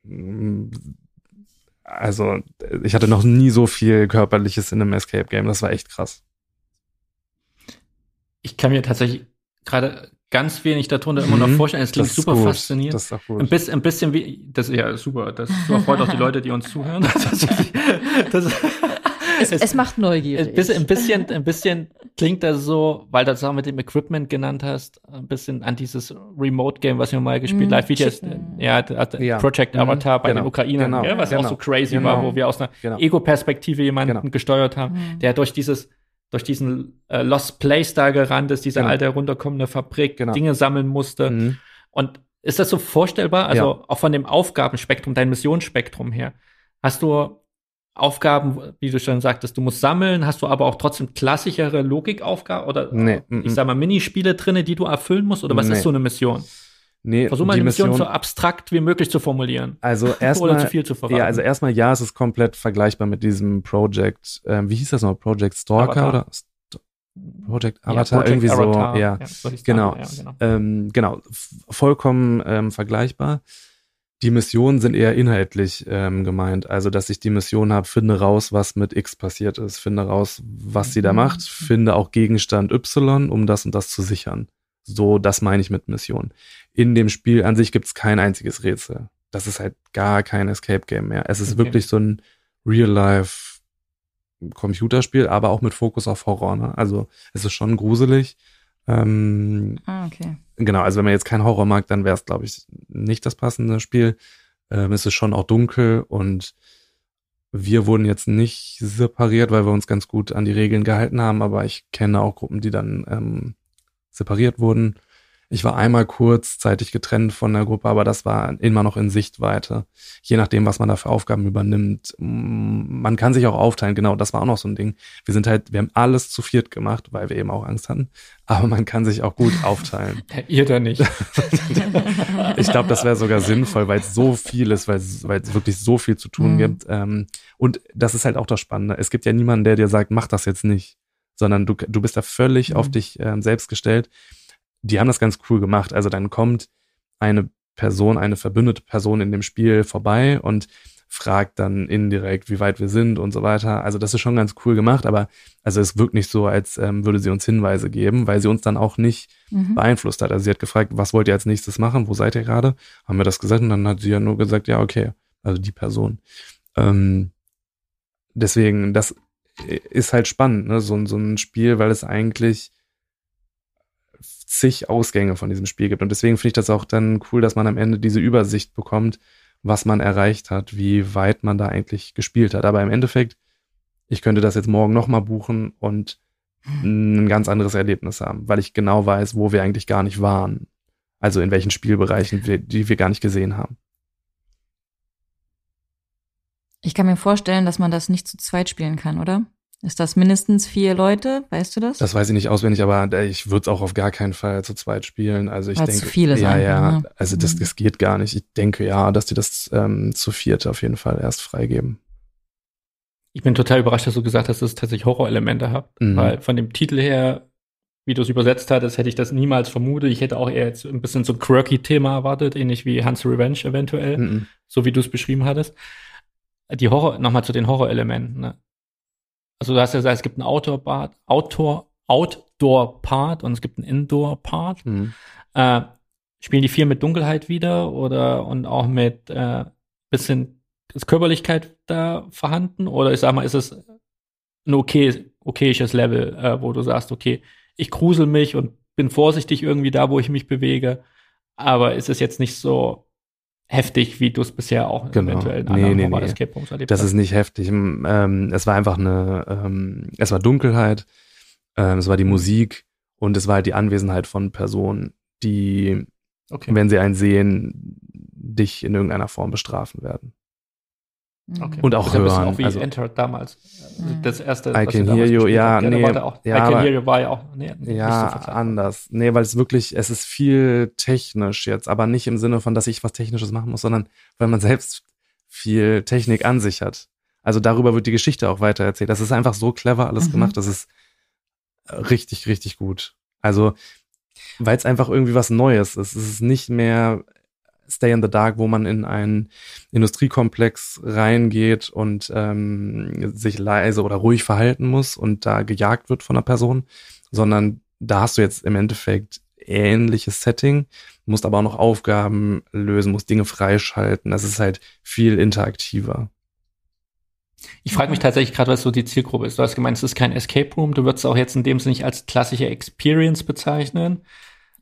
mm, also ich hatte noch nie so viel körperliches in einem Escape Game. Das war echt krass. Ich kann mir tatsächlich gerade ganz wenig darunter immer noch Mhm. vorstellen. Es klingt Das ist super gut. faszinierend. Das ist auch Ein gut. bisschen, ein bisschen wie, das ja super. Das erfreut auch die Leute, die uns zuhören. Das, das, es, es macht neugierig. Ein bisschen, ein bisschen, ein bisschen klingt das so, weil du das auch mit dem Equipment genannt hast, ein bisschen an dieses Remote-Game, was wir mal gespielt Mm, haben. Wie das, Chicken. ja, Ja. Project Mhm, Avatar bei genau, den Ukrainern, genau, ja, was genau. auch so crazy Genau. war, wo wir aus einer Genau. Ego-Perspektive jemanden Genau. gesteuert haben, Mhm. der durch dieses durch diesen äh, Lost Place da gerannt ist, diese Genau. alte herunterkommende Fabrik, Genau. Dinge sammeln musste. Mhm. Und ist das so vorstellbar? Also Ja. auch von dem Aufgabenspektrum, dein Missionsspektrum her. Hast du Aufgaben, wie du schon sagtest, du musst sammeln, hast du aber auch trotzdem klassischere Logikaufgaben oder Nee, ich mhm. sag mal Minispiele drinne, die du erfüllen musst? Oder was Nee. ist so eine Mission? Nee, Versuch mal die eine Mission, Mission, so abstrakt wie möglich zu formulieren. also Ohne zu erstmal, viel zu verraten. ja, also erstmal ja, es ist komplett vergleichbar mit diesem Project, ähm, wie hieß das noch, Project Stalker Avatar. oder St Project Ja, Avatar, Project irgendwie Avatar, so, ja. so hieß genau. ja, genau. Ähm, genau, vollkommen ähm, vergleichbar. Die Missionen sind eher inhaltlich ähm, gemeint. Also, dass ich die Mission habe, finde raus, was mit X passiert ist, finde raus, was sie da Mhm. macht, finde auch Gegenstand Y, um das und das zu sichern. So, das meine ich mit Mission. In dem Spiel an sich gibt es kein einziges Rätsel. Das ist halt gar kein Escape Game mehr. Es ist Okay. wirklich so ein Real-Life Computerspiel, aber auch mit Fokus auf Horror. Ne? Also es ist schon gruselig. Ähm, Ah, okay. Genau, also wenn man jetzt keinen Horror mag, dann wäre es, glaube ich, nicht das passende Spiel. Ähm, es ist schon auch dunkel und wir wurden jetzt nicht separiert, weil wir uns ganz gut an die Regeln gehalten haben, aber ich kenne auch Gruppen, die dann ähm, separiert wurden. Ich war einmal kurzzeitig getrennt von der Gruppe, aber das war immer noch in Sichtweite. Je nachdem, was man da für Aufgaben übernimmt. Mm, Man kann sich auch aufteilen, genau, das war auch noch so ein Ding. Wir sind halt, wir haben alles zu viert gemacht, weil wir eben auch Angst hatten. Aber man kann sich auch gut aufteilen. Ihr da nicht. Ich glaube, das wäre sogar sinnvoll, weil es so viel ist, weil es weil es wirklich so viel zu tun Mhm. gibt. Ähm, und das ist halt auch das Spannende. Es gibt ja niemanden, der dir sagt, mach das jetzt nicht, sondern du, du bist da völlig Mhm. auf dich ähm, selbst gestellt. Die haben das ganz cool gemacht. Also dann kommt eine Person, eine verbündete Person in dem Spiel vorbei und fragt dann indirekt, wie weit wir sind und so weiter. Also das ist schon ganz cool gemacht, aber also es wirkt nicht so, als ähm, würde sie uns Hinweise geben, weil sie uns dann auch nicht Mhm. beeinflusst hat. Also sie hat gefragt, was wollt ihr als nächstes machen? Wo seid ihr gerade? Haben wir das gesagt und dann hat sie ja nur gesagt, ja, okay. Also die Person. Ähm, deswegen, das ist halt spannend, ne? so, so ein Spiel, weil es eigentlich zig Ausgänge von diesem Spiel gibt. Und deswegen finde ich das auch dann cool, dass man am Ende diese Übersicht bekommt, was man erreicht hat, wie weit man da eigentlich gespielt hat. Aber im Endeffekt, ich könnte das jetzt morgen nochmal buchen und ein ganz anderes Erlebnis haben, weil ich genau weiß, wo wir eigentlich gar nicht waren. Also in welchen Spielbereichen, wir, die wir gar nicht gesehen haben. Ich kann mir vorstellen, dass man das nicht zu zweit spielen kann, oder? Ist das mindestens vier Leute? Weißt du das? Das weiß ich nicht auswendig, aber äh, ich würde es auch auf gar keinen Fall zu zweit spielen. Also ich Weil's denke, zu viel ist ja, einfach, ja, ne? also das, Mhm. das geht gar nicht. Ich denke ja, dass die das ähm, zu viert auf jeden Fall erst freigeben. Ich bin total überrascht, dass du gesagt hast, dass es tatsächlich Horrorelemente hat. Mhm. Weil von dem Titel her, wie du es übersetzt hattest, hätte ich das niemals vermutet. Ich hätte auch eher jetzt ein bisschen so ein quirky Thema erwartet, ähnlich wie Hans Revenge eventuell, Mhm. so wie du es beschrieben hattest. Die Horror, nochmal zu den Horrorelementen. Ne? Also du hast ja gesagt, es gibt einen Outdoor-Part, Outdoor, Outdoor-Part und es gibt einen Indoor-Part. Mhm. Äh, spielen die viel mit Dunkelheit wieder oder und auch mit äh, bisschen ist Körperlichkeit da vorhanden? Oder ich sag mal, ist es ein okay, okayisches Level, äh, wo du sagst, okay, ich grusel mich und bin vorsichtig irgendwie da, wo ich mich bewege, aber ist es jetzt nicht so heftig, wie du es bisher auch Genau. eventuell in Nee, anderen nee, Horror nee. Escape Rooms erlebt Das hast? ist nicht heftig. Ähm, es war einfach eine, ähm, es war Dunkelheit, ähm, es war die Musik und es war halt die Anwesenheit von Personen, die, okay. wenn sie einen sehen, dich in irgendeiner Form bestrafen werden. Okay. Und auch das ist ein bisschen hören, auch wie also- Entered damals. Mhm. Das erste, I was Can Hear You, ja, haben. nee, auch, ja, I Can aber- Hear You war ja auch nee, nicht Ja, so anders. Nee, weil es wirklich, es ist viel technisch jetzt, aber nicht im Sinne von, dass ich was Technisches machen muss, sondern weil man selbst viel Technik an sich hat. Also darüber wird die Geschichte auch weiter erzählt. Das ist einfach so clever alles Mhm. gemacht. Das ist richtig, richtig gut. Also, weil es einfach irgendwie was Neues ist. Es ist nicht mehr Stay in the Dark, wo man in einen Industriekomplex reingeht und ähm, sich leise oder ruhig verhalten muss und da gejagt wird von einer Person, sondern da hast du jetzt im Endeffekt ähnliches Setting, musst aber auch noch Aufgaben lösen, musst Dinge freischalten. Das ist halt viel interaktiver. Ich frage mich tatsächlich gerade, was so die Zielgruppe ist. Du hast gemeint, es ist kein Escape Room. Du würdest auch jetzt in dem Sinne nicht als klassische Experience bezeichnen,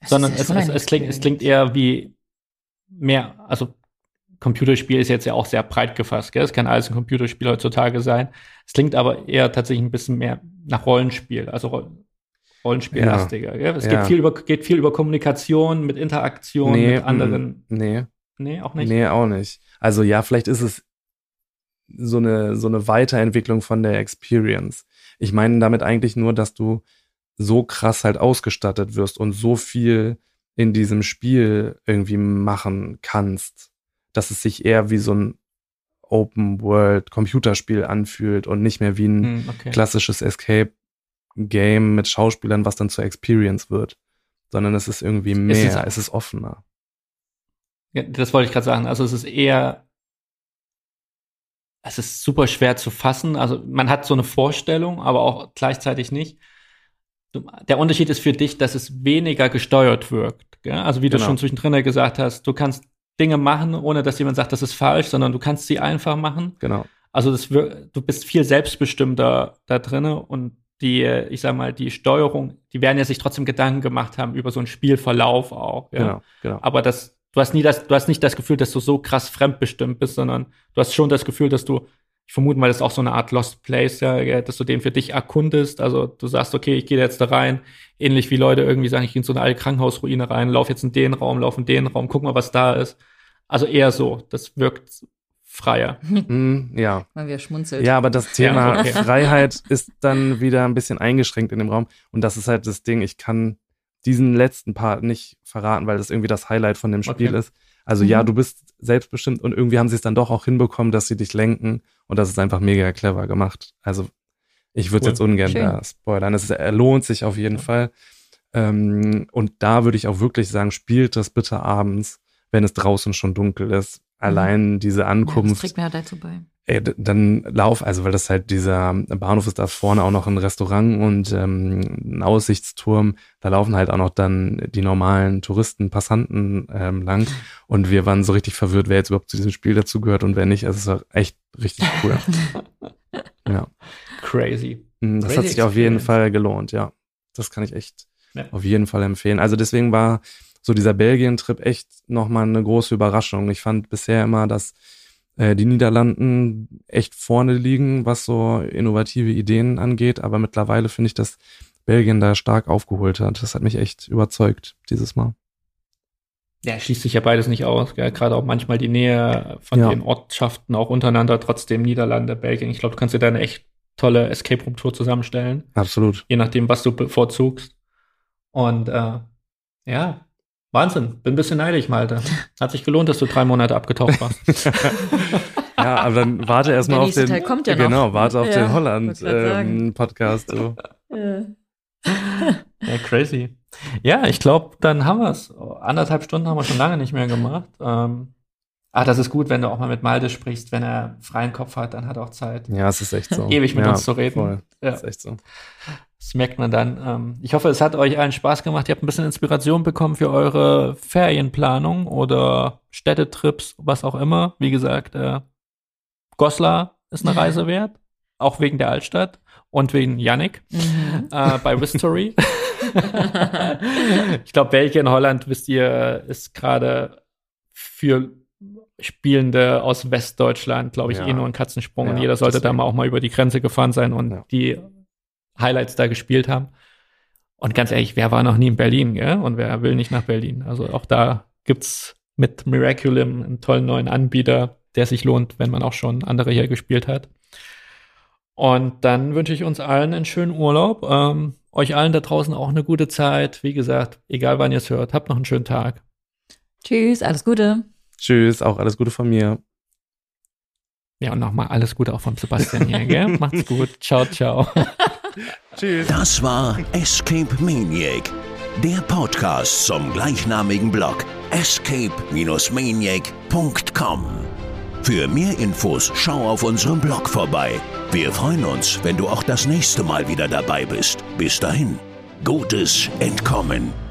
Es sondern es, es, es, klingt, es klingt eher wie mehr, also Computerspiel ist jetzt ja auch sehr breit gefasst. Gell? Es kann alles ein Computerspiel heutzutage sein. Es klingt aber eher tatsächlich ein bisschen mehr nach Rollenspiel, also Roll Rollenspiellastiger. Gell? Es Ja. geht, viel über, geht viel über Kommunikation, mit Interaktion, mit anderen. mm, Nee, Nee, auch nicht. nee, auch nicht. Also ja, vielleicht ist es so eine, so eine Weiterentwicklung von der Experience. Ich meine damit eigentlich nur, dass du so krass halt ausgestattet wirst und so viel in diesem Spiel irgendwie machen kannst, dass es sich eher wie so ein Open World Computerspiel anfühlt und nicht mehr wie ein Hm, okay. klassisches Escape Game mit Schauspielern, was dann zur Experience wird, sondern es ist irgendwie mehr, es ist- ist offener. Ja, das wollte ich gerade sagen. Also es ist eher, es ist super schwer zu fassen. Also man hat so eine Vorstellung, aber auch gleichzeitig nicht. Du- Der Unterschied ist für dich, dass es weniger gesteuert wirkt. Gell? Also wie du Genau. schon zwischendrin gesagt hast, du kannst Dinge machen, ohne dass jemand sagt, das ist falsch, sondern du kannst sie einfach machen. Genau. Also das, du bist viel selbstbestimmter da drinne und die, ich sag mal, die Steuerung, die werden ja sich trotzdem Gedanken gemacht haben über so einen Spielverlauf auch. Ja? Genau, genau. aber das, du hast nie das, du hast nicht das Gefühl, dass du so krass fremdbestimmt bist, sondern du hast schon das Gefühl, dass du, ich vermute mal, das ist auch so eine Art Lost Place, ja, dass du den für dich erkundest. Also du sagst, okay, ich gehe jetzt da rein, ähnlich wie Leute irgendwie sagen, ich gehe in so eine alte Krankenhausruine rein, lauf jetzt in den Raum, lauf in den Raum, guck mal, was da ist. Also eher so, das wirkt freier. Hm, ja. Weil wir schmunzelt. Ja, aber das Thema Ja, okay. Freiheit ist dann wieder ein bisschen eingeschränkt in dem Raum. Und das ist halt das Ding, ich kann diesen letzten Part nicht verraten, weil das irgendwie das Highlight von dem Spiel Okay. ist. Also ja, Mhm. du bist selbstbestimmt und irgendwie haben sie es dann doch auch hinbekommen, dass sie dich lenken. Und das ist einfach mega clever gemacht. Also ich würde Cool. jetzt ungern Schön. da spoilern. Es lohnt sich auf jeden Ja. Fall. Ähm, und da würde ich auch wirklich sagen, spielt das bitte abends, wenn es draußen schon dunkel ist. Allein diese Mhm. Ja, das Ankunft trägt mir halt dazu bei. Ey, d- dann lauf, also weil das halt dieser Bahnhof ist, da vorne auch noch ein Restaurant und ähm, ein Aussichtsturm. Da laufen halt auch noch dann die normalen Touristen, Passanten ähm, lang. Und wir waren so richtig verwirrt, wer jetzt überhaupt zu diesem Spiel dazugehört und wer nicht. Also es war echt richtig cool. ja. Crazy. Mm, Das Crazy hat sich auf jeden. Fall gelohnt, ja. Das kann ich echt Ja. auf jeden Fall empfehlen. Also deswegen war so dieser Belgien-Trip echt nochmal eine große Überraschung. Ich fand bisher immer, dass äh, die Niederlanden echt vorne liegen, was so innovative Ideen angeht, aber mittlerweile finde ich, dass Belgien da stark aufgeholt hat. Das hat mich echt überzeugt dieses Mal. Ja, schließt sich ja beides nicht aus. Gell? Gerade auch manchmal die Nähe von Ja. den Ortschaften auch untereinander, trotzdem Niederlande, Belgien. Ich glaube, du kannst dir da eine echt tolle Escape Room Tour zusammenstellen, Absolut. je nachdem, was du bevorzugst. Und äh, ja, Wahnsinn. Bin ein bisschen neidisch, Malte. Hat sich gelohnt, dass du drei Monate abgetaucht warst. Ja, aber dann warte erst Der mal auf nächste den Teil kommt ja noch. genau, warte auf Ja, den Holland wollte grad sagen. ähm, Podcast. So. ja, crazy. Ja, ich glaube, dann haben wir es. Anderthalb Stunden haben wir schon lange nicht mehr gemacht. Ähm, ah, das ist gut, wenn du auch mal mit Malte sprichst. Wenn er freien Kopf hat, dann hat er auch Zeit. Ja, es ist echt so. Ewig mit ja, uns zu reden. Voll. Ja. Das ist echt so. Das merkt man dann. Ähm, ich hoffe, es hat euch allen Spaß gemacht. Ihr habt ein bisschen Inspiration bekommen für eure Ferienplanung oder Städtetrips, was auch immer. Wie gesagt, äh, Goslar ist eine Reise wert, auch wegen der Altstadt und wegen Yannick Mhm. äh, bei Wistory. ich glaube, Belgien, Holland, wisst ihr, ist gerade für Spielende aus Westdeutschland, glaube ich, Ja. eh nur ein Katzensprung. und Ja, jeder sollte da deswegen. mal auch mal über die Grenze gefahren sein und Ja. die Highlights da gespielt haben. Und ganz ehrlich, wer war noch nie in Berlin, gell? Und wer will nicht nach Berlin? Also auch da gibt's mit Miraculum einen tollen neuen Anbieter, der sich lohnt, wenn man auch schon andere hier gespielt hat. Und dann wünsche ich uns allen einen schönen Urlaub. Ähm, euch allen da draußen auch eine gute Zeit. Wie gesagt, egal wann ihr es hört, habt noch einen schönen Tag. Tschüss, alles Gute. Tschüss, auch alles Gute von mir. Ja, und nochmal alles Gute auch vom Sebastian hier, gell? Macht's gut. Ciao, ciao. Tschüss. Das war Escape Maniac, der Podcast zum gleichnamigen Blog escape-maniac.com. Für mehr Infos schau auf unserem Blog vorbei. Wir freuen uns, wenn du auch das nächste Mal wieder dabei bist. Bis dahin, gutes Entkommen.